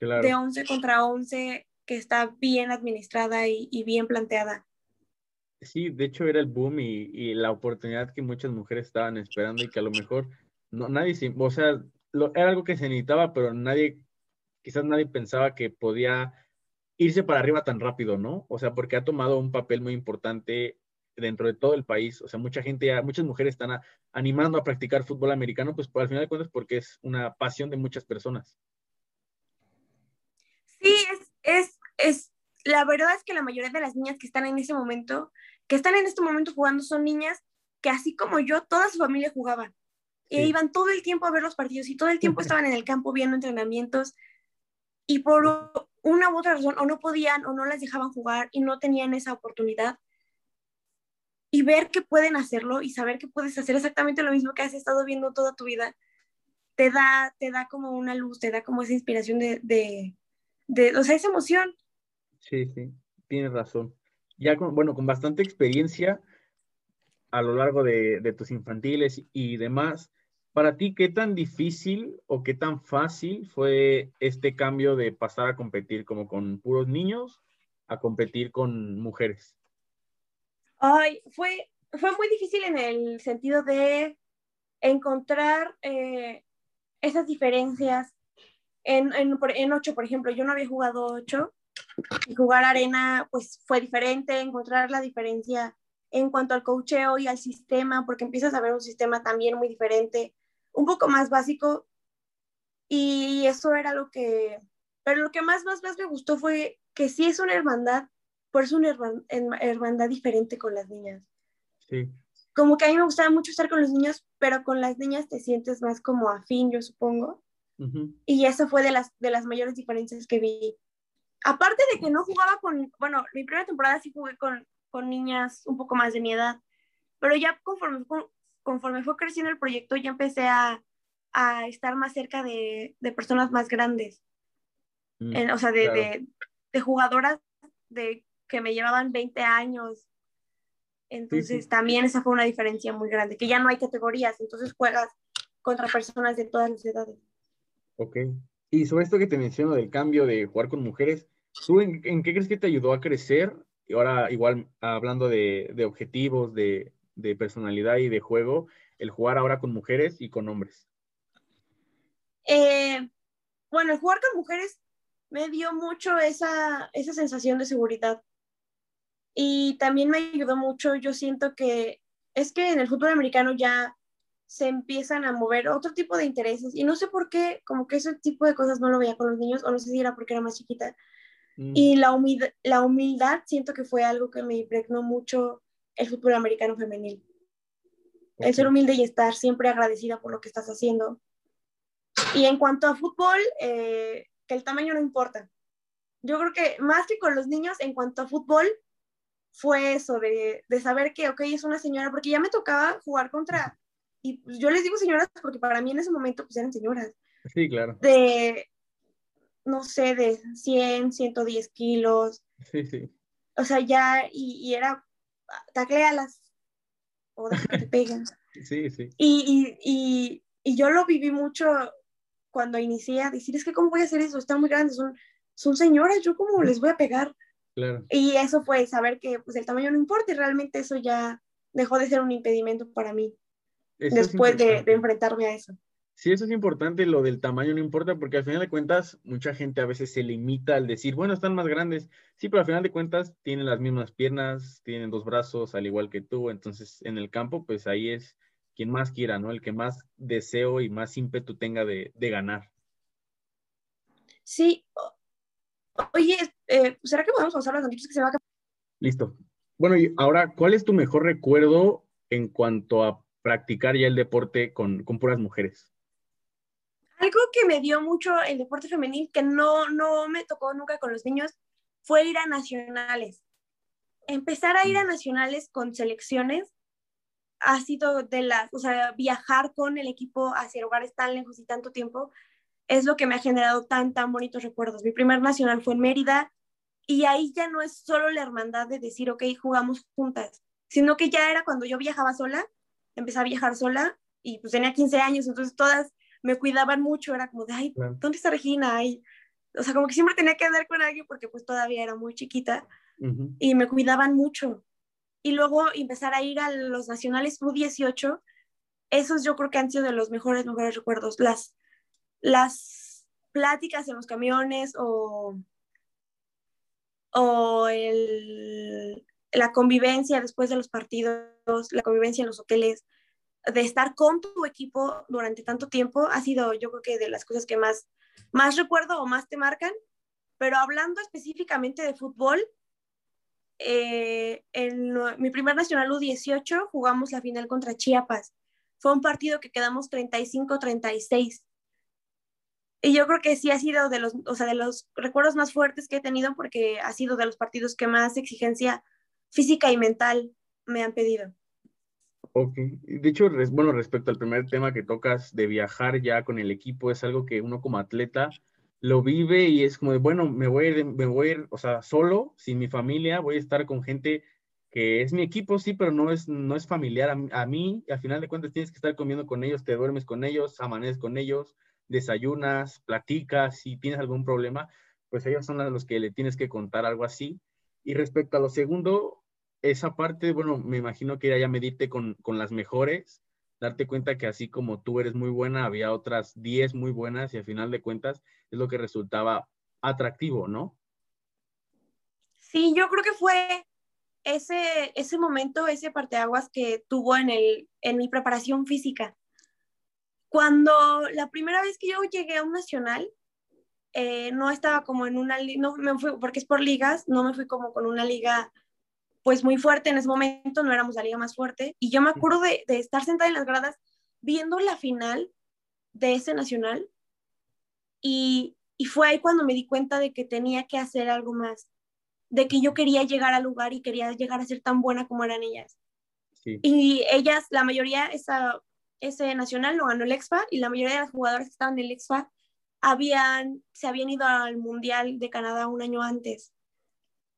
de 11 contra 11 que está bien administrada y, y, bien planteada. Sí, de hecho era el boom y, y, la oportunidad que muchas mujeres estaban esperando y que a lo mejor no, nadie, o sea, lo, era algo que se necesitaba, pero nadie, quizás nadie pensaba que podía irse para arriba tan rápido, ¿no? O sea, porque ha tomado un papel muy importante dentro de todo el país. O sea, mucha gente, muchas mujeres están animando a practicar fútbol americano, pues, al final de cuentas porque es una pasión de muchas personas. Sí, es, es, es, la verdad es que la mayoría de las niñas que están en ese momento, que están en este momento jugando, son niñas que así como yo, toda su familia jugaba. E iban todo el tiempo a ver los partidos y todo el tiempo estaban en el campo viendo entrenamientos y por una u otra razón o no podían o no las dejaban jugar y no tenían esa oportunidad. Y ver que pueden hacerlo y saber que puedes hacer exactamente lo mismo que has estado viendo toda tu vida, te da, te da como una luz, te da como esa inspiración de, de, de o sea, esa emoción. Sí, sí, tienes razón. Ya con, bueno, con bastante experiencia a lo largo de, de tus infantiles y demás, para ti, ¿qué tan difícil o qué tan fácil fue este cambio de pasar a competir como con puros niños a competir con mujeres? Ay, fue, fue muy difícil en el sentido de encontrar eh, esas diferencias. En, en, en ocho, por ejemplo, yo no había jugado ocho y jugar arena pues fue diferente, encontrar la diferencia en cuanto al cocheo y al sistema, porque empiezas a ver un sistema también muy diferente un poco más básico y eso era lo que, pero lo que más, más, más me gustó fue que sí es una hermandad, pero es una hermandad diferente con las niñas. Sí. Como que a mí me gustaba mucho estar con los niños, pero con las niñas te sientes más como afín, yo supongo. Y esa fue de las, de las mayores diferencias que vi. Aparte de que no jugaba con, bueno, mi primera temporada sí jugué con, con niñas un poco más de mi edad, pero ya conforme, conforme fue creciendo el proyecto, ya empecé a, a estar más cerca de, de personas más grandes. Mm, o sea, de, de, de, jugadoras de, que me llevaban 20 años. Entonces, también esa fue una diferencia muy grande, que ya no hay categorías, entonces juegas contra personas de todas las edades. Ok. Y sobre esto que te menciono del cambio de jugar con mujeres, ¿tú en, en qué crees que te ayudó a crecer? Y ahora, igual, hablando de, objetivos, de, de personalidad y de juego el jugar ahora con mujeres y con hombres? Eh, bueno, el jugar con mujeres me dio mucho esa, esa sensación de seguridad. Y también me ayudó mucho, yo siento que es que en el fútbol americano ya se empiezan a mover otro tipo de intereses y no sé por qué, como que ese tipo de cosas no lo veía con los niños o no sé si era porque era más chiquita. Mm. Y la, humildad, la humildad siento que fue algo que me impregnó mucho el fútbol americano femenil. El ser humilde y estar siempre agradecida por lo que estás haciendo. Y en cuanto a fútbol, eh, que el tamaño no importa. Yo creo que más que con los niños, en cuanto a fútbol, fue eso, de, de saber que, ok, es una señora, porque ya me tocaba jugar contra, y pues, yo les digo señoras porque para mí en ese momento pues eran señoras. Sí, claro. De, no sé, de 100, 110 kilos. Sí, sí. O sea, ya, y, y era taclealas o que te pegan. Sí, sí. Y, y, y, yo lo viví mucho cuando inicié a decir, es que cómo voy a hacer eso, están muy grandes, son, son señoras, yo cómo les voy a pegar. Claro. Y eso fue saber que pues el tamaño no importa y realmente eso ya dejó de ser un impedimento para mí después de, de enfrentarme a eso. Sí, eso es importante, lo del tamaño no importa, porque al final de cuentas, mucha gente a veces se limita al decir, bueno, están más grandes. Sí, pero al final de cuentas tienen las mismas piernas, tienen dos brazos, al igual que tú. Entonces, en el campo, pues ahí es quien más quiera, ¿no? El que más deseo y más ímpetu tenga de, ganar. Sí. Oye, eh, ¿será que podemos pasar las noticias que se va a... Listo. Bueno, y ahora, ¿cuál es tu mejor recuerdo en cuanto a practicar ya el deporte con, con puras mujeres? Algo que me dio mucho el deporte femenil, que no, no me tocó nunca con los niños, fue ir a nacionales. Empezar a ir a mm. nacionales con selecciones ha sido de las, o sea, viajar con el equipo hacia lugares tan lejos y tanto tiempo, es lo que me ha generado tan, tan bonitos recuerdos. Mi primer nacional fue en Mérida y ahí ya no es solo la hermandad de decir, ok, jugamos juntas, sino que ya era cuando yo viajaba sola, empecé a viajar sola y pues tenía 15 años, entonces todas me cuidaban mucho, era como de, ay, ¿dónde está Regina? Ay, o sea, como que siempre tenía que andar con alguien porque pues todavía era muy chiquita y me cuidaban mucho. Y luego empezar a ir a los nacionales U18, esos yo creo que han sido de los mejores, mejores recuerdos. Las, las pláticas en los camiones o, o el, la convivencia después de los partidos, la convivencia en los hoteles, de estar con tu equipo durante tanto tiempo ha sido yo creo que de las cosas que más, más recuerdo o más te marcan. Pero hablando específicamente de fútbol, eh, en mi primer Nacional U18 jugamos la final contra Chiapas. Fue un partido que quedamos 35-36. Y yo creo que sí ha sido de los, o sea, de los recuerdos más fuertes que he tenido porque ha sido de los partidos que más exigencia física y mental me han pedido. Ok, de hecho, bueno, respecto al primer tema que tocas de viajar ya con el equipo, es algo que uno como atleta lo vive y es como de, bueno, me voy a ir, me voy a o sea, solo, sin mi familia, voy a estar con gente que es mi equipo, sí, pero no es, no es familiar a, mí, y al final de cuentas tienes que estar comiendo con ellos, te duermes con ellos, amaneces con ellos, desayunas, platicas, si tienes algún problema, pues ellos son los que le tienes que contar algo así. Y respecto a lo segundo, esa parte, bueno, me imagino que era ya medirte con, con las mejores, darte cuenta que así como tú eres muy buena, había otras 10 muy buenas y al final de cuentas es lo que resultaba atractivo, ¿no? Sí, yo creo que fue ese, ese momento, ese parteaguas que tuvo en, el, en mi preparación física. Cuando la primera vez que yo llegué a un nacional, eh, no estaba como en una, no me fui, porque es por ligas, no me fui como con una liga pues muy fuerte en ese momento, no éramos la liga más fuerte, y yo me acuerdo de, estar sentada en las gradas viendo la final de ese nacional, y, fue ahí cuando me di cuenta de que tenía que hacer algo más, de que yo quería llegar al lugar y quería llegar a ser tan buena como eran ellas. Y ellas, la mayoría, esa, ese nacional lo ganó el EXFA y la mayoría de las jugadoras que estaban en el EXFA habían, se habían ido al Mundial de Canadá un año antes.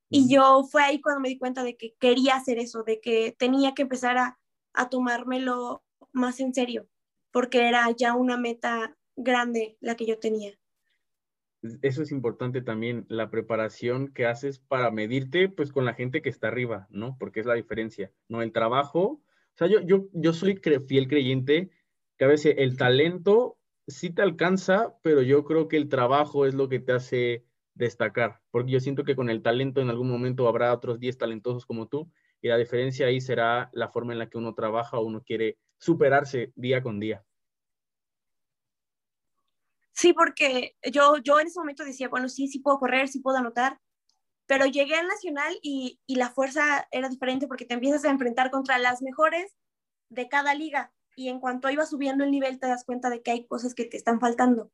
Y yo fue ahí cuando me di cuenta de que quería hacer eso, de que tenía que empezar a, a tomármelo más en serio, porque era ya una meta grande la que yo tenía. Eso es importante también, la preparación que haces para medirte pues con la gente que está arriba, ¿no? Porque es la diferencia, ¿no? El trabajo, o sea, yo, yo, yo soy fiel creyente que a veces el talento sí te alcanza, pero yo creo que el trabajo es lo que te hace destacar, porque yo siento que con el talento en algún momento habrá otros 10 talentosos como tú, y la diferencia ahí será la forma en la que uno trabaja o uno quiere superarse día con día. Sí, porque yo, yo en ese momento decía, bueno, sí, sí puedo correr, sí puedo anotar, pero llegué al Nacional y, y la fuerza era diferente porque te empiezas a enfrentar contra las mejores de cada liga y en cuanto iba subiendo el nivel te das cuenta de que hay cosas que te están faltando,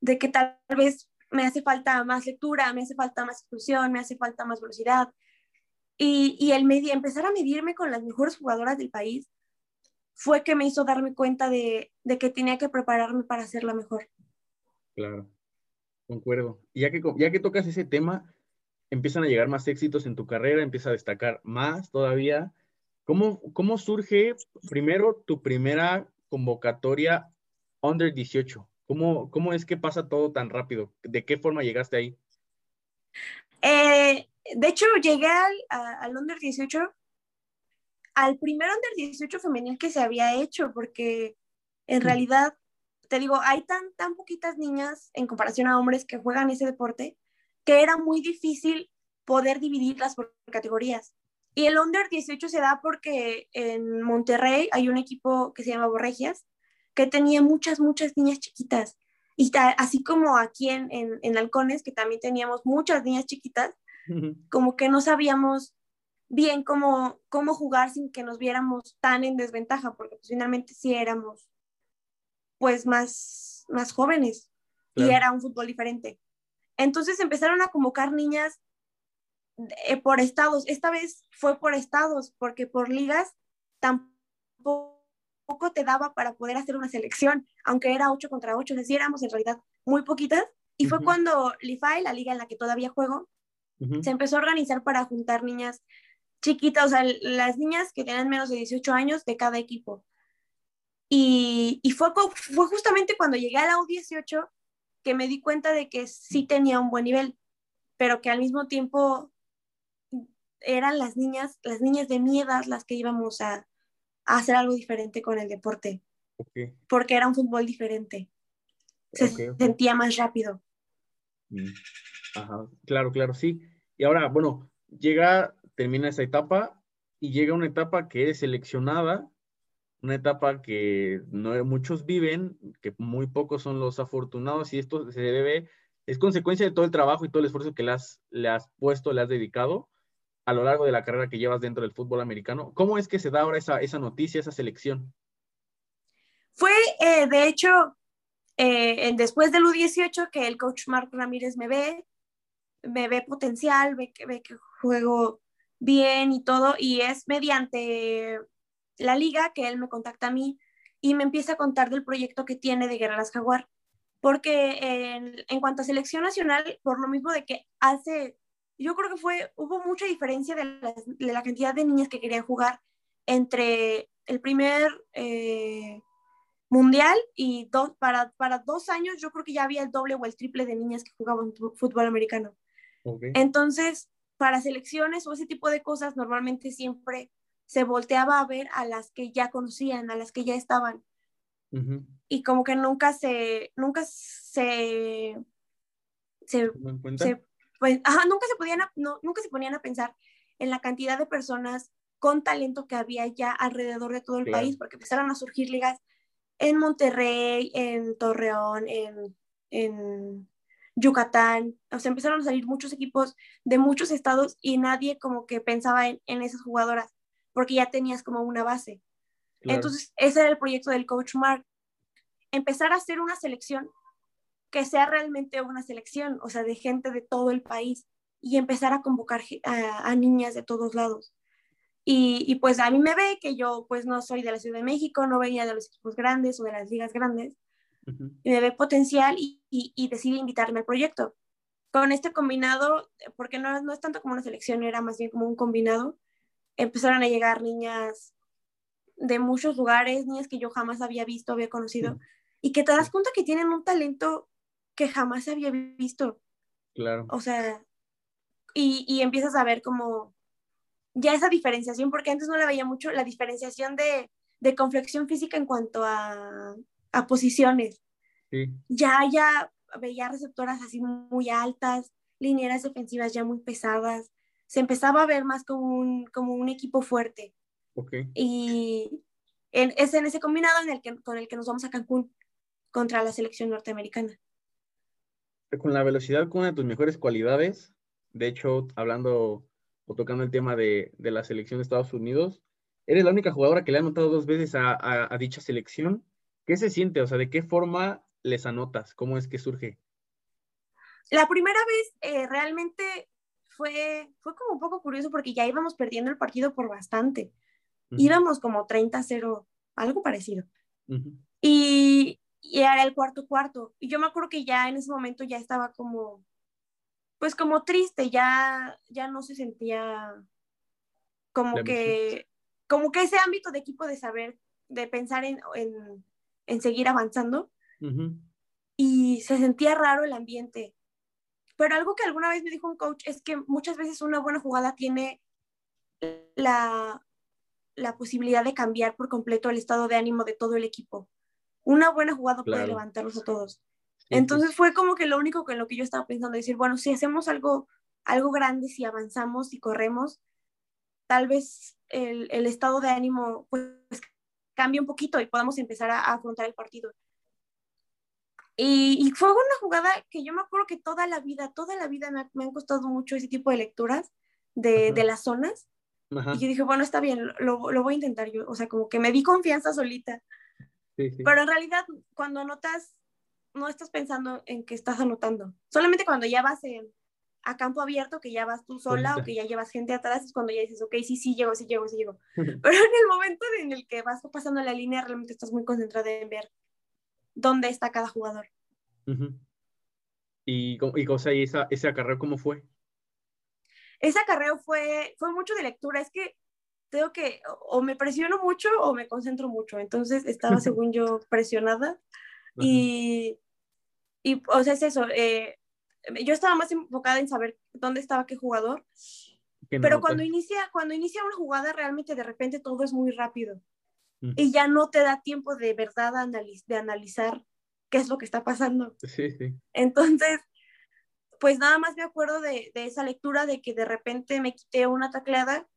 de que tal vez me hace falta más lectura, me hace falta más exclusión, me hace falta más velocidad. Y, y el empezar a medirme con las mejores jugadoras del país fue que me hizo darme cuenta de, de que tenía que prepararme para la mejor. Claro, concuerdo. Y ya que, ya que tocas ese tema, empiezan a llegar más éxitos en tu carrera, empieza a destacar más todavía. ¿Cómo, cómo surge primero tu primera convocatoria under 18? ¿Cómo, ¿Cómo es que pasa todo tan rápido? ¿De qué forma llegaste ahí? Eh, de hecho, llegué al, al Under 18, al primer Under 18 femenil que se había hecho, porque en mm. realidad, te digo, hay tan, tan poquitas niñas en comparación a hombres que juegan ese deporte, que era muy difícil poder dividirlas por categorías. Y el Under 18 se da porque en Monterrey hay un equipo que se llama Borregias, que tenía muchas, muchas niñas chiquitas. Y así como aquí en, en, Halcones, que también teníamos muchas niñas chiquitas, como que no sabíamos bien cómo, cómo jugar sin que nos viéramos tan en desventaja, porque pues, finalmente sí éramos pues más, más jóvenes y era un fútbol diferente. Entonces empezaron a convocar niñas eh, por estados. Esta vez fue por estados, porque por ligas tampoco te daba para poder hacer una selección, aunque era 8 contra 8, es decir, éramos en realidad muy poquitas. Y fue cuando LIFAI, la liga en la que todavía juego, se empezó a organizar para juntar niñas chiquitas, o sea, las niñas que tenían menos de 18 años de cada equipo. Y, y fue, fue justamente cuando llegué a la U18 que me di cuenta de que sí tenía un buen nivel, pero que al mismo tiempo eran las niñas, las niñas de mi edad las que íbamos a, a hacer algo diferente con el deporte. Porque era un fútbol diferente. Se sentía más rápido. Mm. Ajá, claro, claro, sí. Y ahora, bueno, llega, termina esa etapa y llega una etapa que es seleccionada, una etapa que no muchos viven, que muy pocos son los afortunados y esto se debe, es consecuencia de todo el trabajo y todo el esfuerzo que le has, le has puesto, le has dedicado a lo largo de la carrera que llevas dentro del fútbol americano. ¿Cómo es que se da ahora esa, esa noticia, esa selección? Fue, eh, de hecho, eh, después del U18 que el coach Mark Ramírez me ve, me ve potencial, ve que, ve que juego bien y todo, y es mediante la liga que él me contacta a mí y me empieza a contar del proyecto que tiene de Guerreras Jaguar. Porque en, en cuanto a selección nacional, por lo mismo de que hace yo creo que fue, hubo mucha diferencia de la, cantidad de niñas que querían jugar entre el primer eh, mundial y dos, para, para dos años yo creo que ya había el doble o el triple de niñas que jugaban fútbol americano. Entonces, para selecciones o ese tipo de cosas, normalmente siempre se volteaba a ver a las que ya conocían, a las que ya estaban. Y como que nunca se, nunca se, se, se pues, nunca se podían, no, nunca se ponían a pensar en la cantidad de personas con talento que había ya alrededor de todo el país, porque empezaron a surgir ligas en Monterrey, en Torreón, en, en Yucatán, o sea, empezaron a salir muchos equipos de muchos estados y nadie como que pensaba en, en esas jugadoras, porque ya tenías como una base. Entonces, ese era el proyecto del coach Mark, empezar a hacer una selección que sea realmente una selección, o sea, de gente de todo el país y empezar a convocar a, niñas de todos lados. Y, pues a mí me ve que yo pues no soy de la Ciudad de México, no venía de los equipos grandes o de las ligas grandes, y me ve potencial y, y, decide invitarme al proyecto. Con este combinado, porque no, no es tanto como una selección, era más bien como un combinado, empezaron a llegar niñas de muchos lugares, niñas que yo jamás había visto, había conocido, y que te das cuenta que tienen un talento que jamás había visto. Claro. O sea, y, y, empiezas a ver como ya esa diferenciación, porque antes no la veía mucho, la diferenciación de, de conflexión física en cuanto a, a posiciones. Sí. Ya, ya veía receptoras así muy altas, linieras defensivas ya muy pesadas. Se empezaba a ver más como un, como un equipo fuerte. Okay. Y en, es en ese combinado en el que, con el que nos vamos a Cancún contra la selección norteamericana con la velocidad como una de tus mejores cualidades. De hecho, hablando o tocando el tema de, la selección de Estados Unidos, eres la única jugadora que le ha anotado dos veces a, dicha selección. ¿Qué se siente? O sea, ¿de qué forma les anotas? ¿Cómo es que surge? La primera vez eh, realmente fue, fue como un poco curioso porque ya íbamos perdiendo el partido por bastante. Íbamos como 30-0, algo parecido. Y y era el cuarto cuarto. Y yo me acuerdo que ya en ese momento ya estaba como, pues como triste, ya, ya no se sentía como que, como que ese ámbito de equipo de saber, de pensar en, en, seguir avanzando. Y se sentía raro el ambiente. Pero algo que alguna vez me dijo un coach es que muchas veces una buena jugada tiene la, la posibilidad de cambiar por completo el estado de ánimo de todo el equipo una buena jugada puede levantarlos a todos. Entonces fue como que lo único que en lo que yo estaba pensando, decir, bueno, si hacemos algo, algo grande, si avanzamos y corremos, tal vez el, el, estado de ánimo pues cambie un poquito y podamos empezar a, afrontar el partido. Y, y, fue una jugada que yo me acuerdo que toda la vida, toda la vida me, me han costado mucho ese tipo de lecturas de, de las zonas, Y yo dije, bueno, está bien, lo, lo, voy a intentar yo. O sea, como que me di confianza solita. Sí, sí. Pero en realidad, cuando anotas, no estás pensando en que estás anotando. Solamente cuando ya vas en, a campo abierto, que ya vas tú sola o que ya llevas gente atrás, es cuando ya dices, ok, sí, sí, llego, sí, llego, sí, llego. Pero en el momento en el que vas pasando la línea, realmente estás muy concentrada en ver dónde está cada jugador. ¿Y, y, cosa, ¿y esa, ese acarreo cómo fue? Ese acarreo fue, fue mucho de lectura. Es que tengo que, o me presiono mucho o me concentro mucho. Entonces estaba, según yo, presionada. Y, y, o sea, es eso. Eh, yo estaba más enfocada en saber dónde estaba qué jugador. pero cuando inicia, cuando inicia una jugada, realmente de repente todo es muy rápido. Y ya no te da tiempo de verdad de analizar qué es lo que está pasando. Sí, sí. Entonces, pues nada más me acuerdo de, de esa lectura de que de repente me quité una tacleada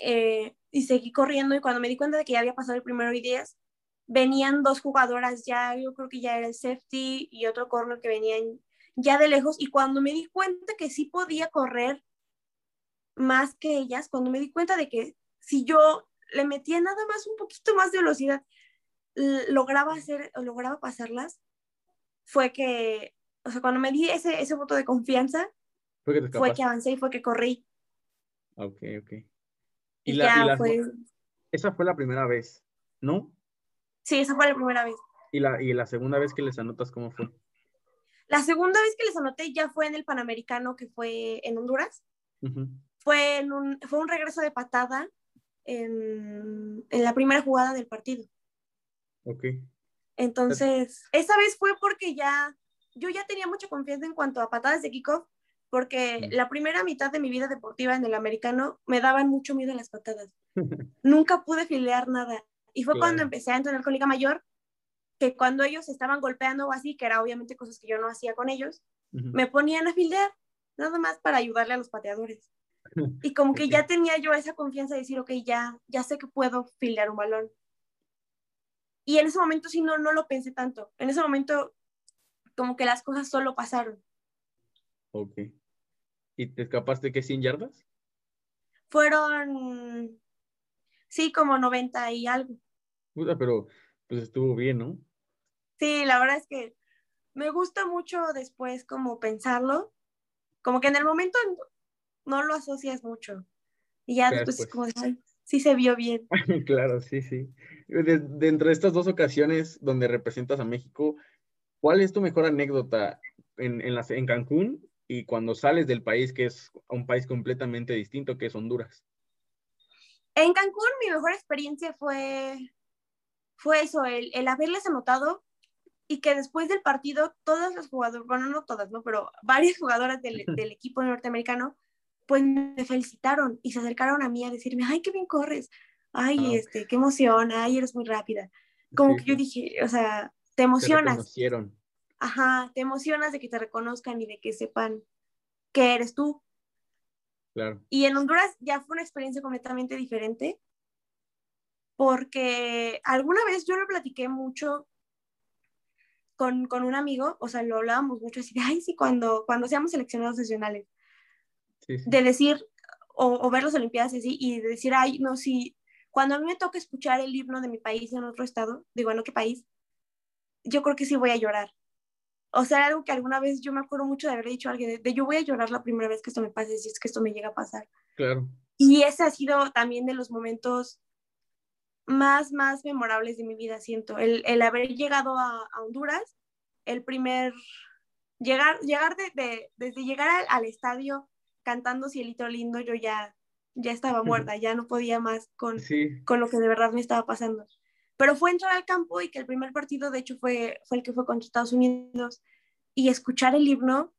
eh, y seguí corriendo y cuando me di cuenta de que ya había pasado el primero y diez, venían dos jugadoras ya, yo creo que ya era el safety y otro corner que venían ya de lejos y cuando me di cuenta que sí podía correr más que ellas, cuando me di cuenta de que si yo le metía nada más un poquito más de velocidad, lograba hacer, lograba pasarlas, fue que, o sea, cuando me di ese, ese voto de confianza, fue que, avancé y fue que corrí. Ok, ok. Y, la, fue... Esa fue la primera vez, ¿no? Sí, esa fue la primera vez. ¿Y la, y la segunda vez que les anotas cómo fue? La segunda vez que les anoté ya fue en el Panamericano, que fue en Honduras. fue, en un, fue un regreso de patada en, en, la primera jugada del partido. Ok. Entonces, esa vez fue porque ya, yo ya tenía mucha confianza en cuanto a patadas de kickoff, porque la primera mitad de mi vida deportiva en el americano me daban mucho miedo las patadas. Nunca pude filear nada. Y fue cuando empecé a entrenar con Liga Mayor que cuando ellos estaban golpeando o así, que era obviamente cosas que yo no hacía con ellos, me ponían a fildear, nada más para ayudarle a los pateadores. Y como que ya tenía yo esa confianza de decir, ok, ya, ya sé que puedo fildear un balón. Y en ese momento sí no, no lo pensé tanto. En ese momento como que las cosas solo pasaron. Ok. ¿Y te escapaste qué 100 yardas? Fueron, sí, como 90 y algo. Puta, pero pues estuvo bien, ¿no? Sí, la verdad es que me gusta mucho después como pensarlo, como que en el momento no lo asocias mucho. Y ya después, como sí se vio bien. claro, sí, sí. dentro de estas dos ocasiones donde representas a México, ¿cuál es tu mejor anécdota en, en, en Cancún y cuando sales del país, que es un país completamente distinto, que es Honduras? En Cancún mi mejor experiencia fue, fue eso, el, el haberles anotado y que después del partido todas las jugadoras, bueno, no todas, ¿no? Pero varias jugadoras del, del, equipo norteamericano, pues me felicitaron y se acercaron a mí a decirme, ay, qué bien corres, ay, ah, este, qué emoción, ay, eres muy rápida. Como que yo dije, o sea, te emocionas. Te Ajá, te emocionas de que te reconozcan y de que sepan que eres tú. Claro. Y en Honduras ya fue una experiencia completamente diferente, porque alguna vez yo lo platiqué mucho con, con, un amigo, o sea, lo hablábamos mucho así de, ay, sí, cuando, cuando seamos seleccionados nacionales, de decir, o, ver las Olimpiadas así, y de decir, ay, no, sí, cuando a mí me toca escuchar el himno de mi país en otro estado, digo, ¿no qué país? Yo creo que sí voy a llorar. O sea, algo que alguna vez yo me acuerdo mucho de haber dicho a alguien, de, yo voy a llorar la primera vez que esto me pase, si es que esto me llega a pasar. Claro. Y ese ha sido también de los momentos más, más memorables de mi vida, siento. El, el haber llegado a, a, Honduras, el primer, llegar, llegar de, desde llegar al, estadio cantando Cielito Lindo, yo ya, ya estaba muerta, ya no podía más con, con lo que de verdad me estaba pasando. Pero fue entrar al campo y que el primer partido, de hecho, fue, fue el que fue contra Estados Unidos, y escuchar el himno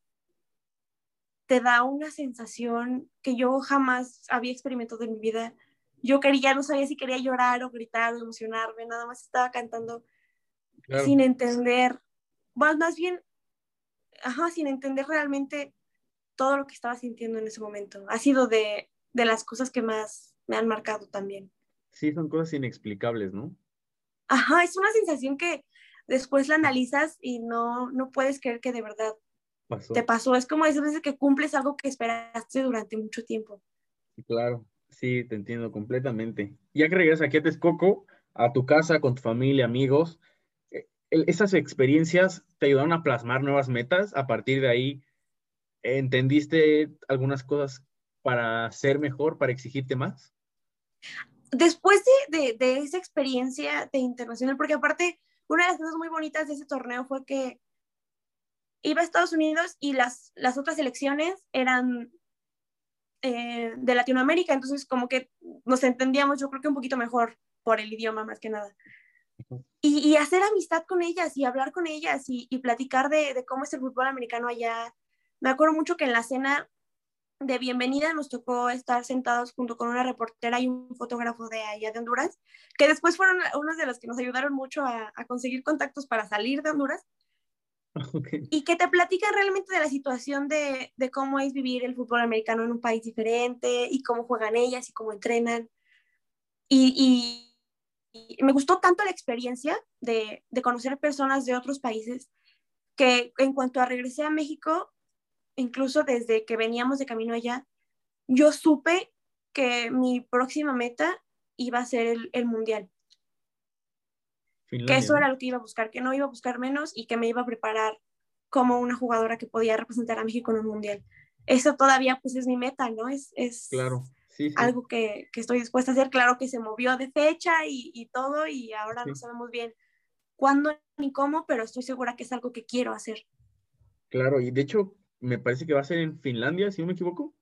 te da una sensación que yo jamás había experimentado en mi vida yo quería, no sabía si quería llorar o gritar o emocionarme, nada más estaba cantando sin entender, más, más bien, ajá, sin entender realmente todo lo que estaba sintiendo en ese momento. Ha sido de, de las cosas que más me han marcado también. Sí, son cosas inexplicables, ¿no? Ajá, es una sensación que después la analizas y no, no puedes creer que de verdad te pasó. Es como esas veces que cumples algo que esperaste durante mucho tiempo. Claro, sí, te entiendo completamente. Ya que regresas aquí a Texcoco, a tu casa, con tu familia, amigos, eh, esas experiencias te ayudaron a plasmar nuevas metas. A partir de ahí, ¿entendiste algunas cosas para ser mejor, para exigirte más? Después de, de, esa experiencia de internacional, porque aparte, una de las cosas muy bonitas de ese torneo fue que iba a Estados Unidos y las, las otras elecciones eran eh, de Latinoamérica, entonces como que nos entendíamos yo creo que un poquito mejor por el idioma más que nada. Y, y hacer amistad con ellas y hablar con ellas y, y platicar de, de, cómo es el fútbol americano allá. Me acuerdo mucho que en la cena de bienvenida nos tocó estar sentados junto con una reportera y un fotógrafo de allá de Honduras, que después fueron unos de los que nos ayudaron mucho a, a conseguir contactos para salir de Honduras. Okay. Y que te platican realmente de la situación de, de, cómo es vivir el fútbol americano en un país diferente y cómo juegan ellas y cómo entrenan. Y, y, y me gustó tanto la experiencia de, de, conocer personas de otros países que en cuanto a regresé a México, incluso desde que veníamos de camino allá, yo supe que mi próxima meta iba a ser el, el mundial. Finlandia. Que eso era lo que iba a buscar, que no iba a buscar menos y que me iba a preparar como una jugadora que podía representar a México en un mundial. Eso todavía pues es mi meta, ¿no? Es, es claro. sí, sí. algo que, que, estoy dispuesta a hacer. Claro que se movió de fecha y, y todo y ahora sí. no sabemos bien cuándo ni cómo, pero estoy segura que es algo que quiero hacer. Claro, y de hecho me parece que va a ser en Finlandia, si no me equivoco.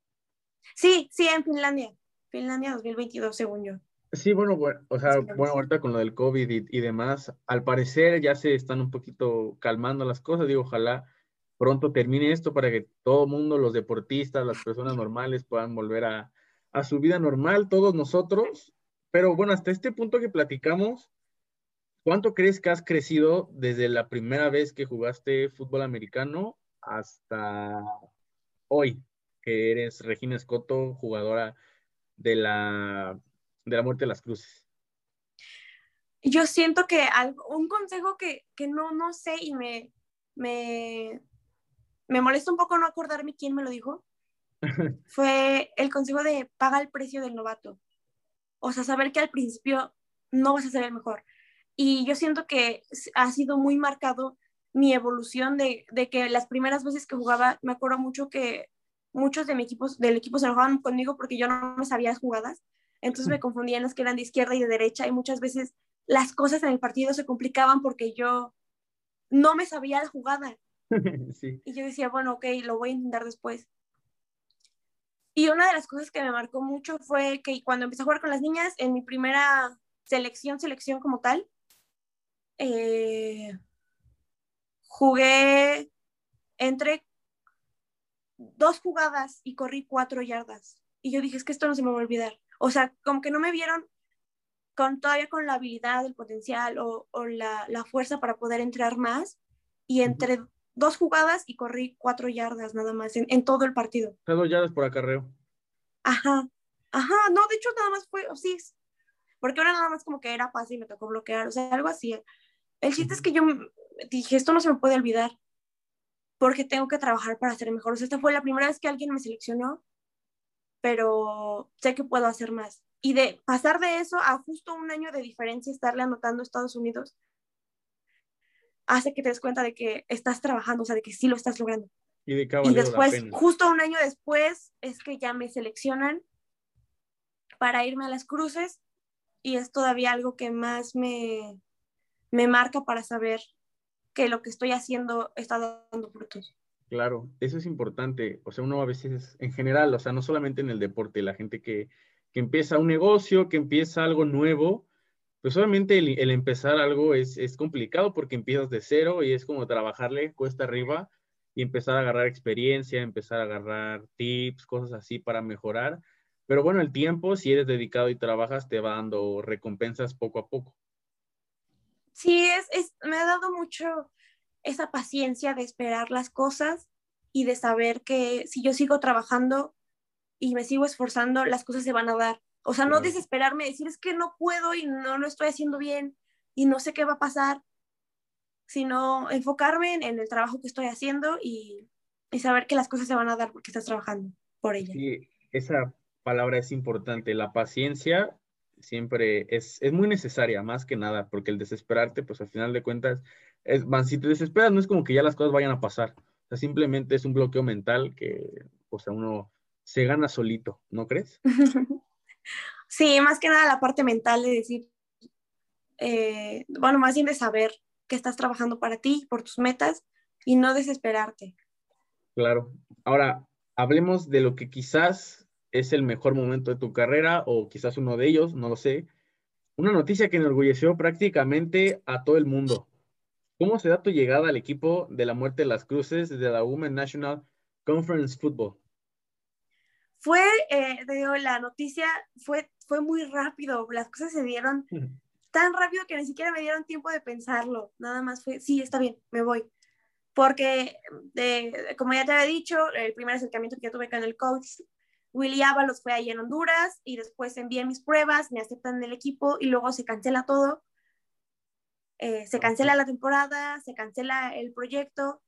Sí, sí, en Finlandia. Finlandia 2022, según yo. Sí, bueno, bueno o sea, bueno, ahorita con lo del COVID y, y, demás, al parecer ya se están un poquito calmando las cosas. Digo, ojalá pronto termine esto para que todo el mundo, los deportistas, las personas normales puedan volver a, a su vida normal, todos nosotros. Pero bueno, hasta este punto que platicamos, ¿cuánto crees que has crecido desde la primera vez que jugaste fútbol americano hasta hoy, que eres Regina Escoto, jugadora de la, de la Muerte de las Cruces? Yo siento que algo, un consejo que, que no, no sé y me, me, me molesta un poco no acordarme quién me lo dijo, fue el consejo de paga el precio del novato. O sea, saber que al principio no vas a ser el mejor. Y yo siento que ha sido muy marcado mi evolución de, de, que las primeras veces que jugaba, me acuerdo mucho que muchos de mi equipo, del equipo se enojaban conmigo porque yo no me sabía las jugadas, entonces me confundía en las que eran de izquierda y de derecha y muchas veces las cosas en el partido se complicaban porque yo no me sabía la jugada. Sí. Y yo decía, bueno, ok, lo voy a intentar después. Y una de las cosas que me marcó mucho fue que cuando empecé a jugar con las niñas, en mi primera selección, selección como tal, eh, jugué entre dos jugadas y corrí cuatro yardas. Y yo dije, es que esto no se me va a olvidar. O sea, como que no me vieron con todavía con la habilidad, el potencial o, o la, la, fuerza para poder entrar más. Y entre dos jugadas y corrí cuatro yardas nada más en, en todo el partido. Dos yardas por acarreo. Ajá, ajá, no, de hecho nada más fue, oh, sí, porque ahora nada más como que era fácil y me tocó bloquear, o sea, algo así. El chiste es que yo dije, esto no se me puede olvidar, porque tengo que trabajar para ser mejor. O sea, esta fue la primera vez que alguien me seleccionó, pero sé que puedo hacer más. Y de pasar de eso a justo un año de diferencia, estarle anotando a Estados Unidos, hace que te des cuenta de que estás trabajando, o sea, de que sí lo estás logrando. Y, de y después, justo un año después, es que ya me seleccionan para irme a las cruces y es todavía algo que más me, me marca para saber que lo que estoy haciendo está dando frutos. Claro, eso es importante. O sea, uno a veces, en general, o sea, no solamente en el deporte, la gente que, que empieza un negocio, que empieza algo nuevo, pues obviamente el, el empezar algo es, es, complicado porque empiezas de cero y es como trabajarle cuesta arriba y empezar a agarrar experiencia, empezar a agarrar tips, cosas así para mejorar. Pero bueno, el tiempo, si eres dedicado y trabajas, te va dando recompensas poco a poco. Sí, es, es, me ha dado mucho esa paciencia de esperar las cosas y de saber que si yo sigo trabajando y me sigo esforzando, las cosas se van a dar. O sea, no desesperarme, decir es que no puedo y no lo estoy haciendo bien y no sé qué va a pasar, sino enfocarme en, en el trabajo que estoy haciendo y, y, saber que las cosas se van a dar porque estás trabajando por ellas. Sí, esa palabra es importante. La paciencia siempre es, es muy necesaria, más que nada, porque el desesperarte, pues al final de cuentas, es, si te desesperas, no es como que ya las cosas vayan a pasar. O sea, simplemente es un bloqueo mental que, o sea, uno se gana solito, ¿no crees? sí, más que nada la parte mental de decir, eh, bueno, más bien de saber que estás trabajando para ti, por tus metas y no desesperarte. Claro. Ahora, hablemos de lo que quizás es el mejor momento de tu carrera o quizás uno de ellos, no lo sé. Una noticia que enorgulleció prácticamente a todo el mundo. ¿Cómo se da tu llegada al equipo de la Muerte de las Cruces de la Women National Conference Football? Fue, eh, digo, la noticia fue, fue muy rápido, las cosas se dieron tan rápido que ni siquiera me dieron tiempo de pensarlo, nada más fue, sí, está bien, me voy. Porque, de, como ya te había dicho, el primer acercamiento que yo tuve con el coach, Willy Ábalos fue ahí en Honduras y después envié mis pruebas, me aceptan en el equipo y luego se cancela todo. Eh, se cancela la temporada, se cancela el proyecto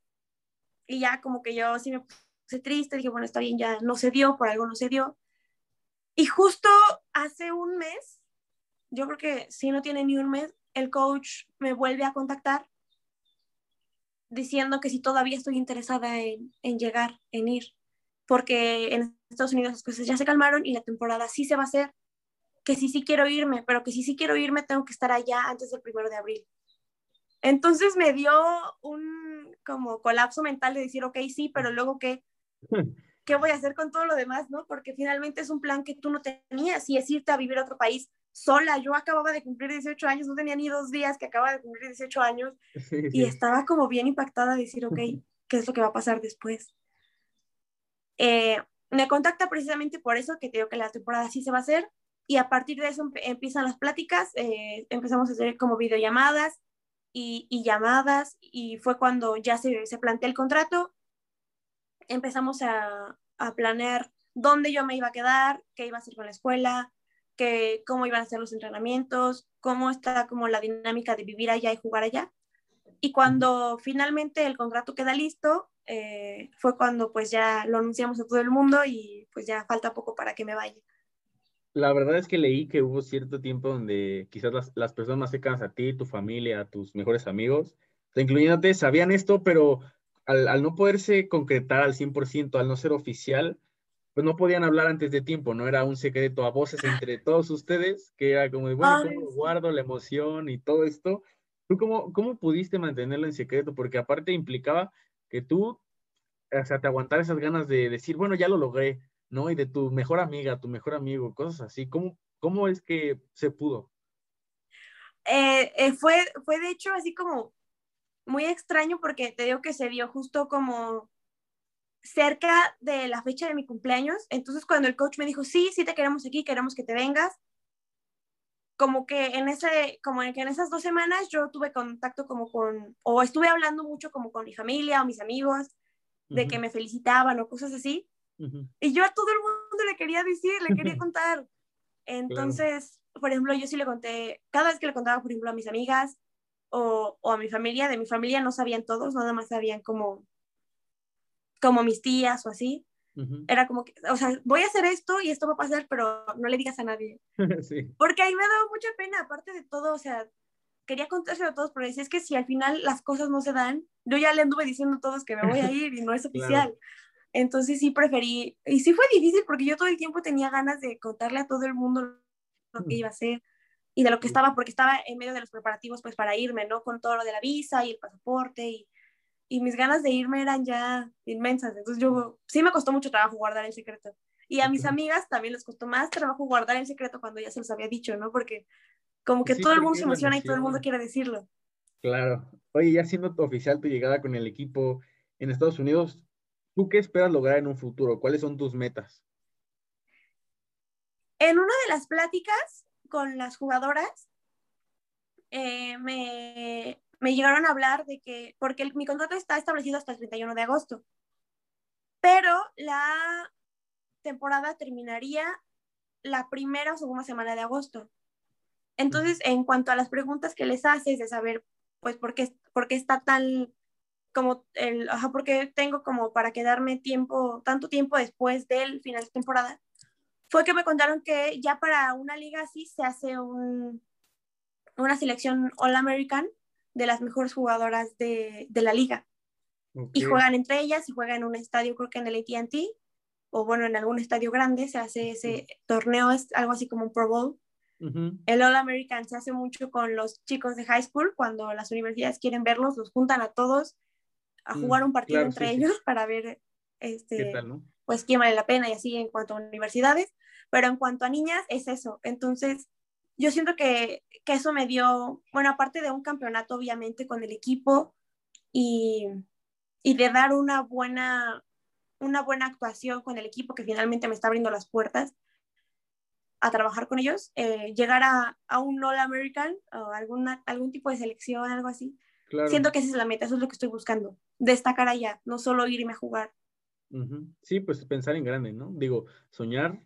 y ya como que yo sí me puse triste, dije, bueno, está bien, ya no se dio, por algo no se dio. Y justo hace un mes yo creo que si no tiene ni un mes, el coach me vuelve a contactar diciendo que si todavía estoy interesada en, llegar, en ir, porque en Estados Unidos las cosas ya se calmaron y la temporada sí se va a hacer, que sí sí quiero irme, pero que si sí quiero irme tengo que estar allá antes del primero de abril. Entonces me dio un como colapso mental de decir, ok, sí, pero luego qué, qué voy a hacer con todo lo demás, ¿no? Porque finalmente es un plan que tú no tenías y es irte a vivir a otro país sola. Yo acababa de cumplir 18 años, no tenía ni dos días que acababa de cumplir 18 años y estaba como bien impactada de decir, ok, ¿qué es lo que va a pasar después? Eh, me contacta precisamente por eso, que te que la temporada sí se va a hacer y a partir de eso empiezan las pláticas, eh, empezamos a hacer como videollamadas y, y llamadas y fue cuando ya se, se plantea el contrato, empezamos a, a planear dónde yo me iba a quedar, qué iba a hacer con la escuela, que cómo iban a ser los entrenamientos, cómo está como la dinámica de vivir allá y jugar allá. Y cuando finalmente el contrato queda listo, eh, fue cuando pues ya lo anunciamos a todo el mundo y pues ya falta poco para que me vaya. La verdad es que leí que hubo cierto tiempo donde quizás las, las personas más cercanas a ti, tu familia, a tus mejores amigos, incluyéndote, sabían esto, pero al, al no poderse concretar al 100%, al no ser oficial, pues no podían hablar antes de tiempo, no era un secreto a voces entre todos ustedes, que era como de, bueno, ¿cómo guardo la emoción y todo esto? ¿Tú cómo, cómo pudiste mantenerlo en secreto? Porque aparte implicaba que tú, o sea, te aguantar esas ganas de decir, bueno, ya lo logré, ¿no? Y de tu mejor amiga, tu mejor amigo, cosas así. ¿Cómo, cómo es que se pudo? Eh, eh, fue, fue de hecho así como muy extraño porque te digo que se dio justo como cerca de la fecha de mi cumpleaños. Entonces, cuando el coach me dijo, sí, sí te queremos aquí, queremos que te vengas, como que en ese, como que en esas dos semanas yo tuve contacto como con, o estuve hablando mucho como con mi familia o mis amigos, de que me felicitaban o cosas así. Y yo a todo el mundo le quería decir, le quería contar. Entonces, por ejemplo, yo sí le conté, cada vez que le contaba, por ejemplo, a mis amigas o, o a mi familia, de mi familia no sabían todos, nada más sabían como como mis tías o así. Era como que, o sea, voy a hacer esto y esto va a pasar, pero no le digas a nadie. Porque ahí me ha dado mucha pena, aparte de todo, o sea, quería contárselo a todos, pero decía, es que si al final las cosas no se dan, yo ya le anduve diciendo a todos que me voy a ir y no es oficial. Entonces sí preferí, y sí fue difícil porque yo todo el tiempo tenía ganas de contarle a todo el mundo lo que iba a hacer y de lo que estaba, porque estaba en medio de los preparativos pues para irme, ¿no? Con todo lo de la visa y el pasaporte y y mis ganas de irme eran ya inmensas. Entonces yo, sí me costó mucho trabajo guardar el secreto. Y a mis amigas también les costó más trabajo guardar el secreto cuando ya se los había dicho, ¿no? Porque como que todo el mundo se emociona y todo el mundo quiere decirlo. Claro. Oye, ya siendo oficial tu llegada con el equipo en Estados Unidos, ¿tú qué esperas lograr en un futuro? ¿Cuáles son tus metas? En una de las pláticas con las jugadoras, eh, me, me llegaron a hablar de que, porque mi contrato está establecido hasta el 31 de agosto, pero la temporada terminaría la primera o segunda semana de agosto. Entonces, en cuanto a las preguntas que les haces de saber, pues, por qué, está tan, como, el, ajá, por qué tengo como para quedarme tiempo, tanto tiempo después del final de temporada, fue que me contaron que ya para una liga así se hace un, una selección All American de las mejores jugadoras de, de la liga. Y juegan entre ellas y juegan en un estadio, creo que en el ATT, o bueno, en algún estadio grande, se hace ese torneo, es algo así como un Pro Bowl. El All American se hace mucho con los chicos de high school, cuando las universidades quieren verlos, los juntan a todos a mm, jugar un partido entre ellos para ver este, pues quién vale la pena y así en cuanto a universidades, pero en cuanto a niñas es eso. Entonces, yo siento que, que eso me dio, bueno, aparte de un campeonato obviamente con el equipo y, y de dar una buena, una buena actuación con el equipo que finalmente me está abriendo las puertas, a trabajar con ellos, eh, llegar a, a, un All American o alguna, algún tipo de selección, algo así. Siento que esa es la meta, eso es lo que estoy buscando, destacar allá, no solo irme a jugar. Sí, pues pensar en grande, ¿no? Digo, soñar,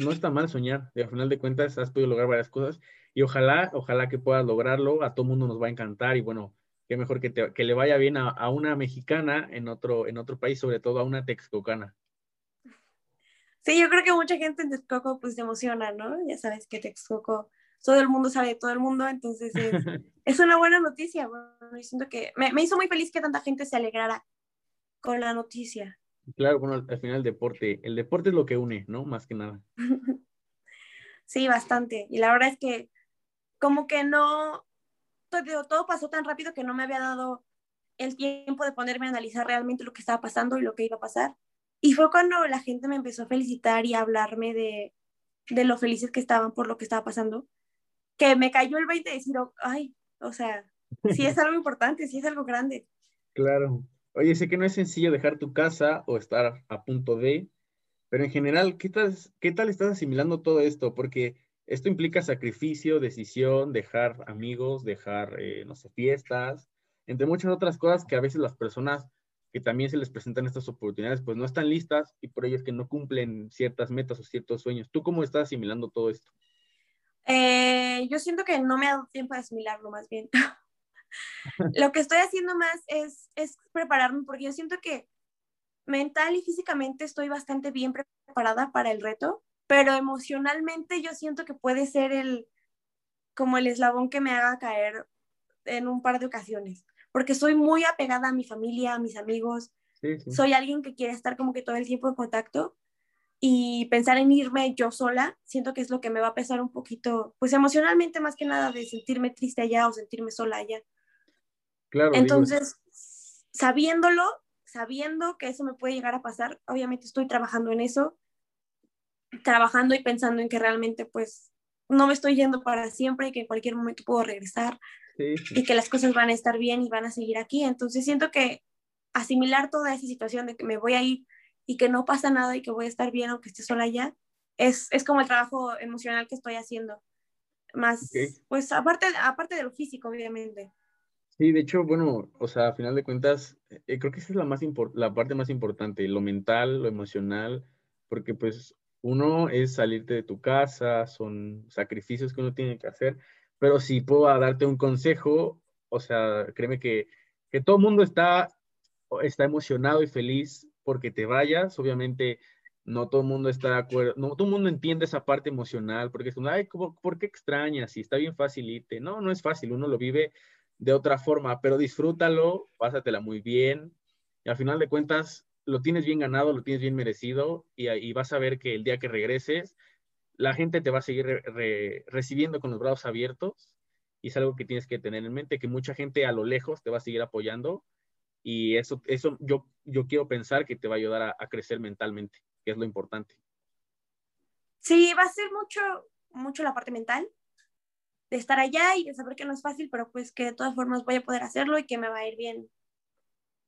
no está mal soñar, y al final de cuentas has podido lograr varias cosas y ojalá, ojalá que puedas lograrlo, a todo mundo nos va a encantar y bueno, qué mejor que, te, que le vaya bien a, a, una mexicana en otro, en otro país, sobre todo a una texcocana. Sí, yo creo que mucha gente en Texcoco pues se emociona, ¿no? Ya sabes que Texcoco, todo el mundo sabe de todo el mundo, entonces es, es una buena noticia. Bueno, siento que me, me, hizo muy feliz que tanta gente se alegrara con la noticia. Claro, bueno, al final el deporte, el deporte es lo que une, ¿no? Más que nada. sí, bastante. Y la verdad es que como que no, todo, todo pasó tan rápido que no me había dado el tiempo de ponerme a analizar realmente lo que estaba pasando y lo que iba a pasar. Y fue cuando la gente me empezó a felicitar y a hablarme de, de lo felices que estaban por lo que estaba pasando, que me cayó el 20 de decir, oh, ay, o sea, sí es algo importante, sí es algo grande. Claro. Oye, sé que no es sencillo dejar tu casa o estar a punto de, pero en general, ¿qué tal, qué tal estás asimilando todo esto? Porque esto implica sacrificio, decisión, dejar amigos, dejar, eh, no sé, fiestas, entre muchas otras cosas que a veces las personas que también se les presentan estas oportunidades, pues no están listas y por ello es que no cumplen ciertas metas o ciertos sueños. ¿Tú cómo estás asimilando todo esto? Eh, yo siento que no me ha dado tiempo de asimilarlo más bien. Lo que estoy haciendo más es, es prepararme porque yo siento que mental y físicamente estoy bastante bien preparada para el reto, pero emocionalmente yo siento que puede ser el como el eslabón que me haga caer en un par de ocasiones porque soy muy apegada a mi familia, a mis amigos. Soy alguien que quiere estar como que todo el tiempo en contacto y pensar en irme yo sola, siento que es lo que me va a pesar un poquito, pues emocionalmente más que nada de sentirme triste allá o sentirme sola allá. Claro. Entonces, sabiéndolo, sabiendo que eso me puede llegar a pasar, obviamente estoy trabajando en eso, trabajando y pensando en que realmente pues no me estoy yendo para siempre y que en cualquier momento puedo regresar y que las cosas van a estar bien y van a seguir aquí. Entonces siento que asimilar toda esa situación de que me voy a ir y que no pasa nada y que voy a estar bien aunque esté sola allá, es, es como el trabajo emocional que estoy haciendo. Más, pues aparte, aparte de lo físico, obviamente. Sí, de hecho, bueno, o sea, a final de cuentas, eh, creo que esa es la, más la parte más importante, lo mental, lo emocional, porque pues uno es salirte de tu casa, son sacrificios que uno tiene que hacer, pero si puedo darte un consejo, o sea, créeme que, que todo el mundo está, está emocionado y feliz porque te vayas, obviamente no todo el mundo está de acuerdo, no todo el mundo entiende esa parte emocional, porque es como, ay, ¿por qué extrañas? Si está bien facilite. No, no es fácil, uno lo vive de otra forma, pero disfrútalo, pásatela muy bien, y al final de cuentas lo tienes bien ganado, lo tienes bien merecido, y, y vas a ver que el día que regreses, la gente te va a seguir recibiendo con los brazos abiertos y es algo que tienes que tener en mente, que mucha gente a lo lejos te va a seguir apoyando y eso, eso yo, yo quiero pensar que te va a ayudar a, crecer mentalmente, que es lo importante. Sí, va a ser mucho, mucho la parte mental, de estar allá y de saber que no es fácil, pero pues que de todas formas voy a poder hacerlo y que me va a ir bien.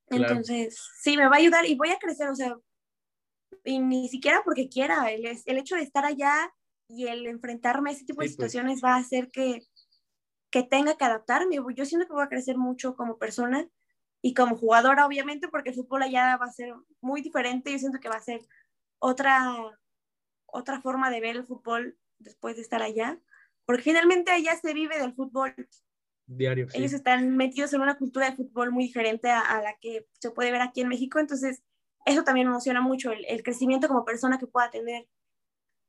Entonces, sí, me va a ayudar y voy a crecer, o sea, y ni siquiera porque quiera, el, el hecho de estar allá y el enfrentarme a ese tipo de pues. situaciones va a hacer que, que tenga que adaptarme. Yo siento que voy a crecer mucho como persona y como jugadora, obviamente, porque el fútbol allá va a ser muy diferente. Yo siento que va a ser otra, otra forma de ver el fútbol después de estar allá, porque finalmente allá se vive del fútbol. Diario. Ellos están metidos en una cultura de fútbol muy diferente a, a, la que se puede ver aquí en México, entonces eso también me emociona mucho, el, el crecimiento como persona que pueda tener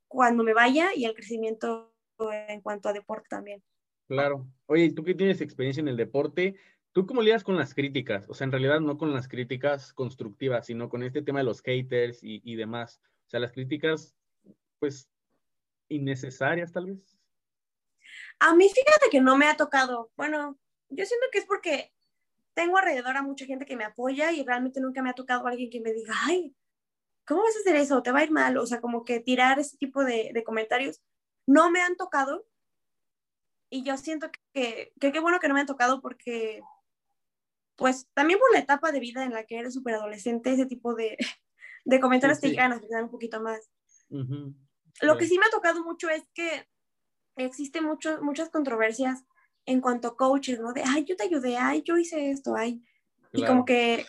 cuando me vaya y el crecimiento en cuanto a deporte también. Claro. Oye, tú que tienes experiencia en el deporte, ¿tú cómo lidias con las críticas? O sea, en realidad no con las críticas constructivas, sino con este tema de los haters y, y demás. O sea, las críticas, pues, innecesarias tal vez. A mí fíjate que no me ha tocado. Bueno, yo siento que es porque tengo alrededor a mucha gente que me apoya y realmente nunca me ha tocado alguien que me diga, ay, ¿cómo vas a hacer eso? ¿Te va a ir mal? O sea, como que tirar ese tipo de, de comentarios no me han tocado. Y yo siento que qué bueno que no me han tocado porque, pues, también por la etapa de vida en la que eres súper adolescente, ese tipo de, de comentarios te llegan a afectar un poquito más. Lo que sí me ha tocado mucho es que existen mucho, muchas controversias en cuanto a coaches, ¿no? De, ay, yo te ayudé, ay, yo hice esto, ay. Y como que,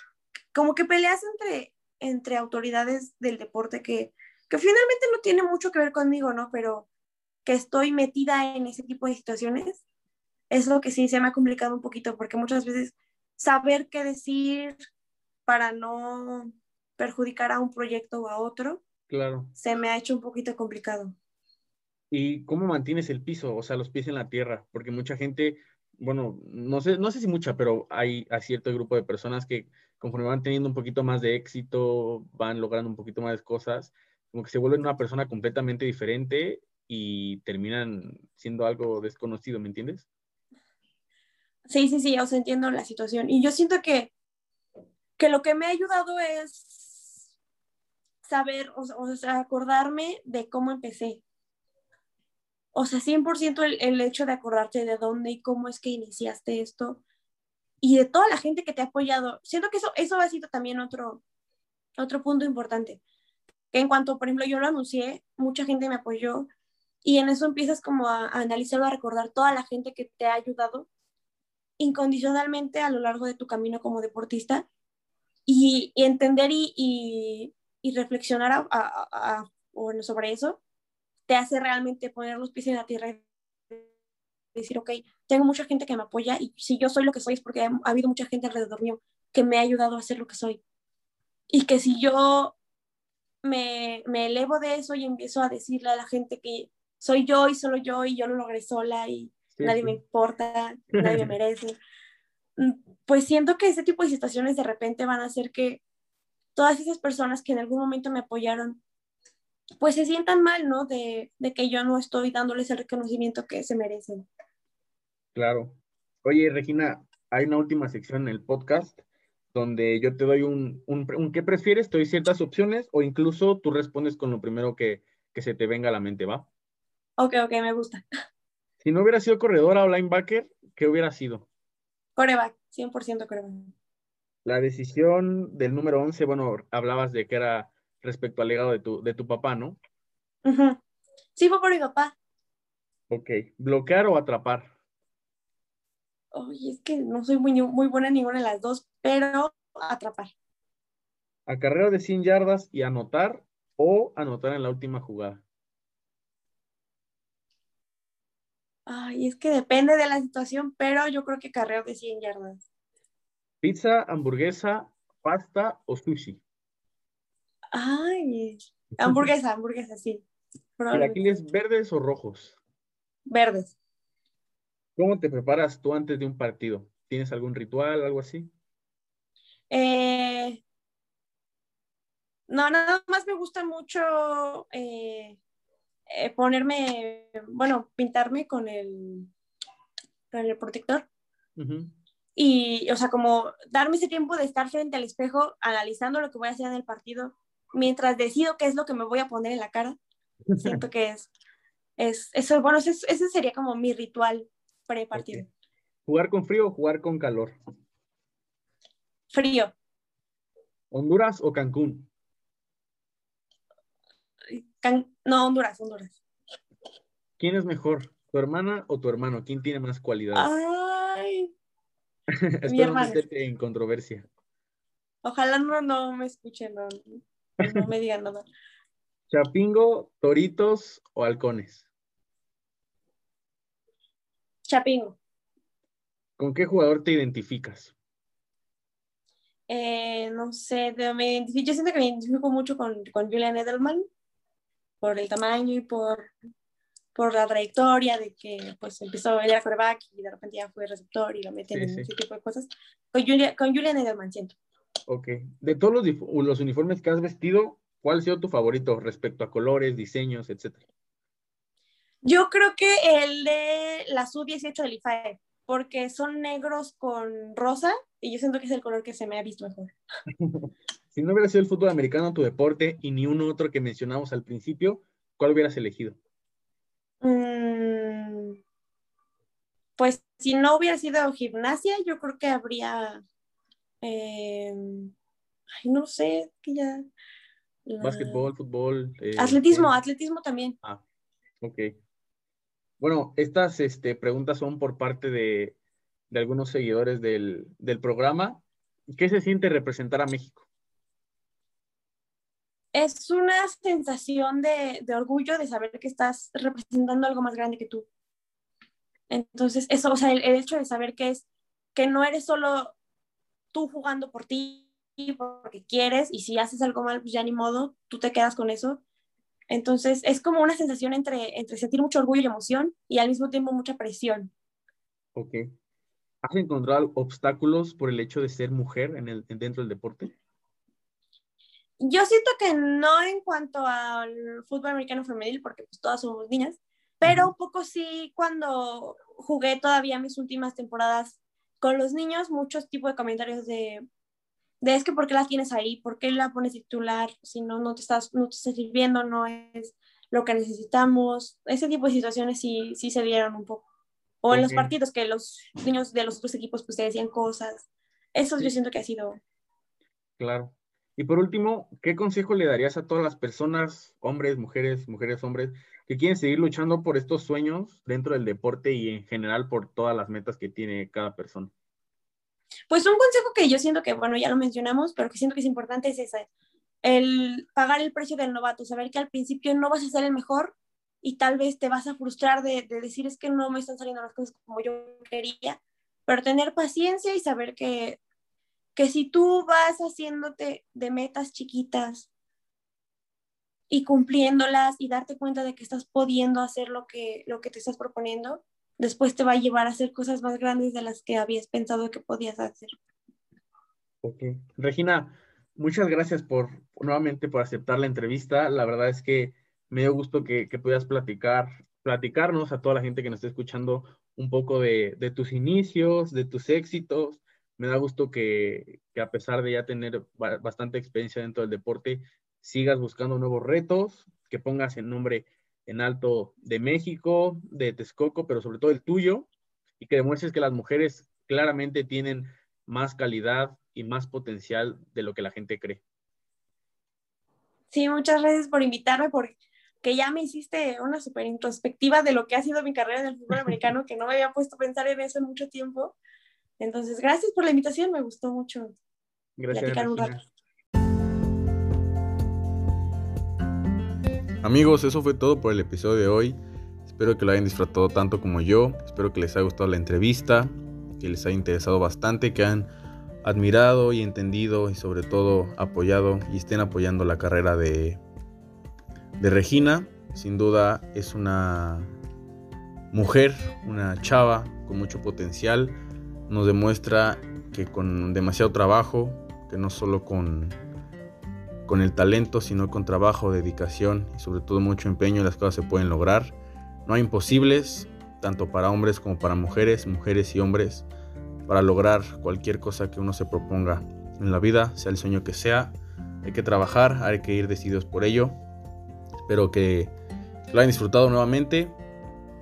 como que peleas entre, entre autoridades del deporte que, que finalmente no tiene mucho que ver conmigo, ¿no? Pero que estoy metida en ese tipo de situaciones, es lo que sí se me ha complicado un poquito, porque muchas veces saber qué decir para no perjudicar a un proyecto o a otro, claro. se me ha hecho un poquito complicado. ¿Y cómo mantienes el piso, o sea, los pies en la tierra? Porque mucha gente, bueno, no sé, no sé si mucha, pero hay, hay cierto grupo de personas que conforme van teniendo un poquito más de éxito, van logrando un poquito más de cosas, como que se vuelven una persona completamente diferente y terminan siendo algo desconocido, ¿me entiendes? Sí, sí, sí, o sea, entiendo la situación. Y yo siento que, que lo que me ha ayudado es saber, o, sea, acordarme de cómo empecé o sea, 100% el, el hecho de acordarte de dónde y cómo es que iniciaste esto y de toda la gente que te ha apoyado. Siento que eso, eso ha sido también otro, otro punto importante. Que en cuanto, por ejemplo, yo lo anuncié, mucha gente me apoyó y en eso empiezas como a, a analizar o a recordar toda la gente que te ha ayudado incondicionalmente a lo largo de tu camino como deportista y, y entender y, reflexionar sobre eso te hace realmente poner los pies en la tierra y decir, ok, tengo mucha gente que me apoya y si yo soy lo que soy es porque ha, habido mucha gente alrededor mío que me ha ayudado a ser lo que soy. Y que si yo me, me elevo de eso y empiezo a decirle a la gente que soy yo y solo yo y yo lo logré sola y nadie me importa, nadie me merece, mm, pues siento que ese tipo de situaciones de repente van a hacer que todas esas personas que en algún momento me apoyaron pues se sientan mal, ¿no? De, que yo no estoy dándoles el reconocimiento que se merecen. Claro. Oye, Regina, hay una última sección en el podcast donde yo te doy un, un, ¿qué prefieres? Te doy ciertas opciones o incluso tú respondes con lo primero que, que se te venga a la mente, ¿va? Ok, ok, me gusta. Si no hubiera sido corredora o linebacker, ¿qué hubiera sido? Coreback, 100% coreback. La decisión del número 11, bueno, hablabas de que era respecto al legado de tu, de tu papá, ¿no? Sí, fue por mi papá. Ok. ¿Bloquear o atrapar? Oye, es que no soy muy, muy buena en ninguna de las dos, pero atrapar. ¿Acarreo de 100 yardas y anotar o anotar en la última jugada? Ay, es que depende de la situación, pero yo creo que carreo de 100 yardas. ¿Pizza, hamburguesa, pasta o sushi? Ay, hamburguesa, hamburguesa, sí. ¿Chilaquiles verdes o rojos? Verdes. ¿Cómo te preparas tú antes de un partido? ¿Tienes algún ritual, algo así? Eh, no, nada más me gusta mucho eh, eh, ponerme, bueno, pintarme con el, con el protector. Y, o sea, como darme ese tiempo de estar frente al espejo analizando lo que voy a hacer en el partido mientras decido qué es lo que me voy a poner en la cara, siento que es, es eso, bueno, ese, sería como mi ritual pre-partido. ¿Jugar con frío o jugar con calor? Frío. ¿Honduras o Cancún? no, Honduras, Honduras. ¿Quién es mejor, tu hermana o tu hermano? ¿Quién tiene más cualidades? Ay. Espero no en controversia. Ojalá no, no me escuchen, no, no me digan nada. ¿Chapingo, toritos o halcones? Chapingo. ¿Con qué jugador te identificas? Eh, no sé, me identifico, yo siento que me identifico mucho con, con Julian Edelman. por el tamaño y por, por la trayectoria de que pues empezó, él era quarterback y de repente ya fue receptor y lo meten en ese tipo de cosas. Con, Julia, con Julian Edelman, siento. Ok. De todos los, los uniformes que has vestido, ¿cuál ha sido tu favorito respecto a colores, diseños, etcétera? Yo creo que el de la sub-18 del IFAE, porque son negros con rosa y yo siento que es el color que se me ha visto mejor. si no hubiera sido el fútbol americano tu deporte y ni uno otro que mencionamos al principio, ¿cuál hubieras elegido? Mm, pues si no hubiera sido gimnasia, yo creo que habría, eh, ay, no sé, que ya... Básquetbol, fútbol. Eh, atletismo, atletismo también. Ah, ok. Bueno, estas este, preguntas son por parte de, algunos seguidores del, programa. ¿Qué se siente representar a México? Es una sensación de, orgullo de saber que estás representando algo más grande que tú. Entonces, eso, o sea, el, hecho de saber que es que no eres solo tú jugando por ti, porque quieres, y si haces algo mal, pues ya ni modo, tú te quedas con eso, entonces es como una sensación entre, entre sentir mucho orgullo y emoción y al mismo tiempo mucha presión. Ok. ¿Has encontrado obstáculos por el hecho de ser mujer en el, dentro del deporte? Yo siento que no en cuanto al fútbol americano femenil, porque pues todas somos niñas, pero un poco sí cuando jugué todavía mis últimas temporadas con los niños, muchos tipos de comentarios de, de es que por qué la tienes ahí, por qué la pones titular, si no, no te estás, no te estás sirviendo, no es lo que necesitamos. Ese tipo de situaciones sí, sí se dieron un poco. O en los partidos que los niños de los otros equipos pues te decían cosas. Eso yo siento que ha sido. Claro. Y por último, ¿qué consejo le darías a todas las personas, hombres, mujeres, mujeres, hombres, que quieren seguir luchando por estos sueños dentro del deporte y en general por todas las metas que tiene cada persona? Pues un consejo que yo siento que, bueno, ya lo mencionamos, pero que siento que es importante es ese, el pagar el precio del novato, saber que al principio no vas a ser el mejor y tal vez te vas a frustrar de, decir es que no me están saliendo las cosas como yo quería, pero tener paciencia y saber que, que si tú vas haciéndote de metas chiquitas y cumpliéndolas y darte cuenta de que estás pudiendo hacer lo que, lo que te estás proponiendo, después te va a llevar a hacer cosas más grandes de las que habías pensado que podías hacer. Ok. Regina, muchas gracias por nuevamente por aceptar la entrevista. La verdad es que me dio gusto que, que puedas platicar, platicarnos a toda la gente que nos está escuchando un poco de, de tus inicios, de tus éxitos. Me da gusto que, que, a pesar de ya tener bastante experiencia dentro del deporte, sigas buscando nuevos retos, que pongas el nombre en alto de México, de Texcoco, pero sobre todo el tuyo, y que demuestres que las mujeres claramente tienen más calidad y más potencial de lo que la gente cree. Sí, muchas gracias por invitarme, porque ya me hiciste una súper introspectiva de lo que ha sido mi carrera en el fútbol americano, que no me había puesto a pensar en eso en mucho tiempo. Entonces, gracias por la invitación, me gustó mucho gracias, platicar un rato. Amigos, eso fue todo por el episodio de hoy. Espero que lo hayan disfrutado tanto como yo. Espero que les haya gustado la entrevista, que les haya interesado bastante, que han admirado y entendido y sobre todo apoyado y estén apoyando la carrera de, de Regina. Sin duda es una mujer, una chava con mucho potencial. Nos demuestra que con demasiado trabajo, que no solo con con el talento, sino con trabajo, dedicación y sobre todo mucho empeño las cosas se pueden lograr. No hay imposibles, tanto para hombres como para mujeres, mujeres y hombres, para lograr cualquier cosa que uno se proponga en la vida, sea el sueño que sea. Hay que trabajar, hay que ir decididos por ello. Espero que lo hayan disfrutado nuevamente.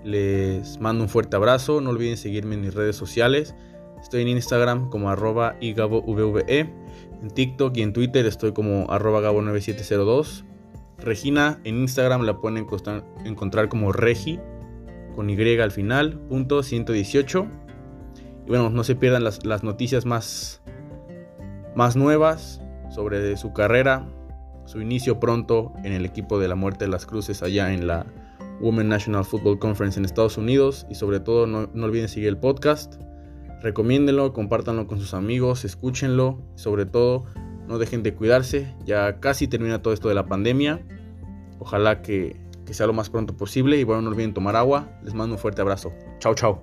Les mando un fuerte abrazo. No olviden seguirme en mis redes sociales. Estoy en Instagram como arroba igabovve. En TikTok y en Twitter estoy como arroba gabo9702. Regina en Instagram la pueden encontrar como regi con Y al final, punto 118. Y bueno, no se pierdan las, noticias más, más nuevas sobre su carrera, su inicio pronto en el equipo de la Muerte de las Cruces allá en la Women National Football Conference en Estados Unidos. Y sobre todo no, no olviden seguir el podcast recomiéndenlo, compártanlo con sus amigos, escúchenlo, sobre todo no dejen de cuidarse, ya casi termina todo esto de la pandemia Ojalá que, que sea lo más pronto posible y bueno, no olviden tomar agua. Les mando un fuerte abrazo. Chao, chao.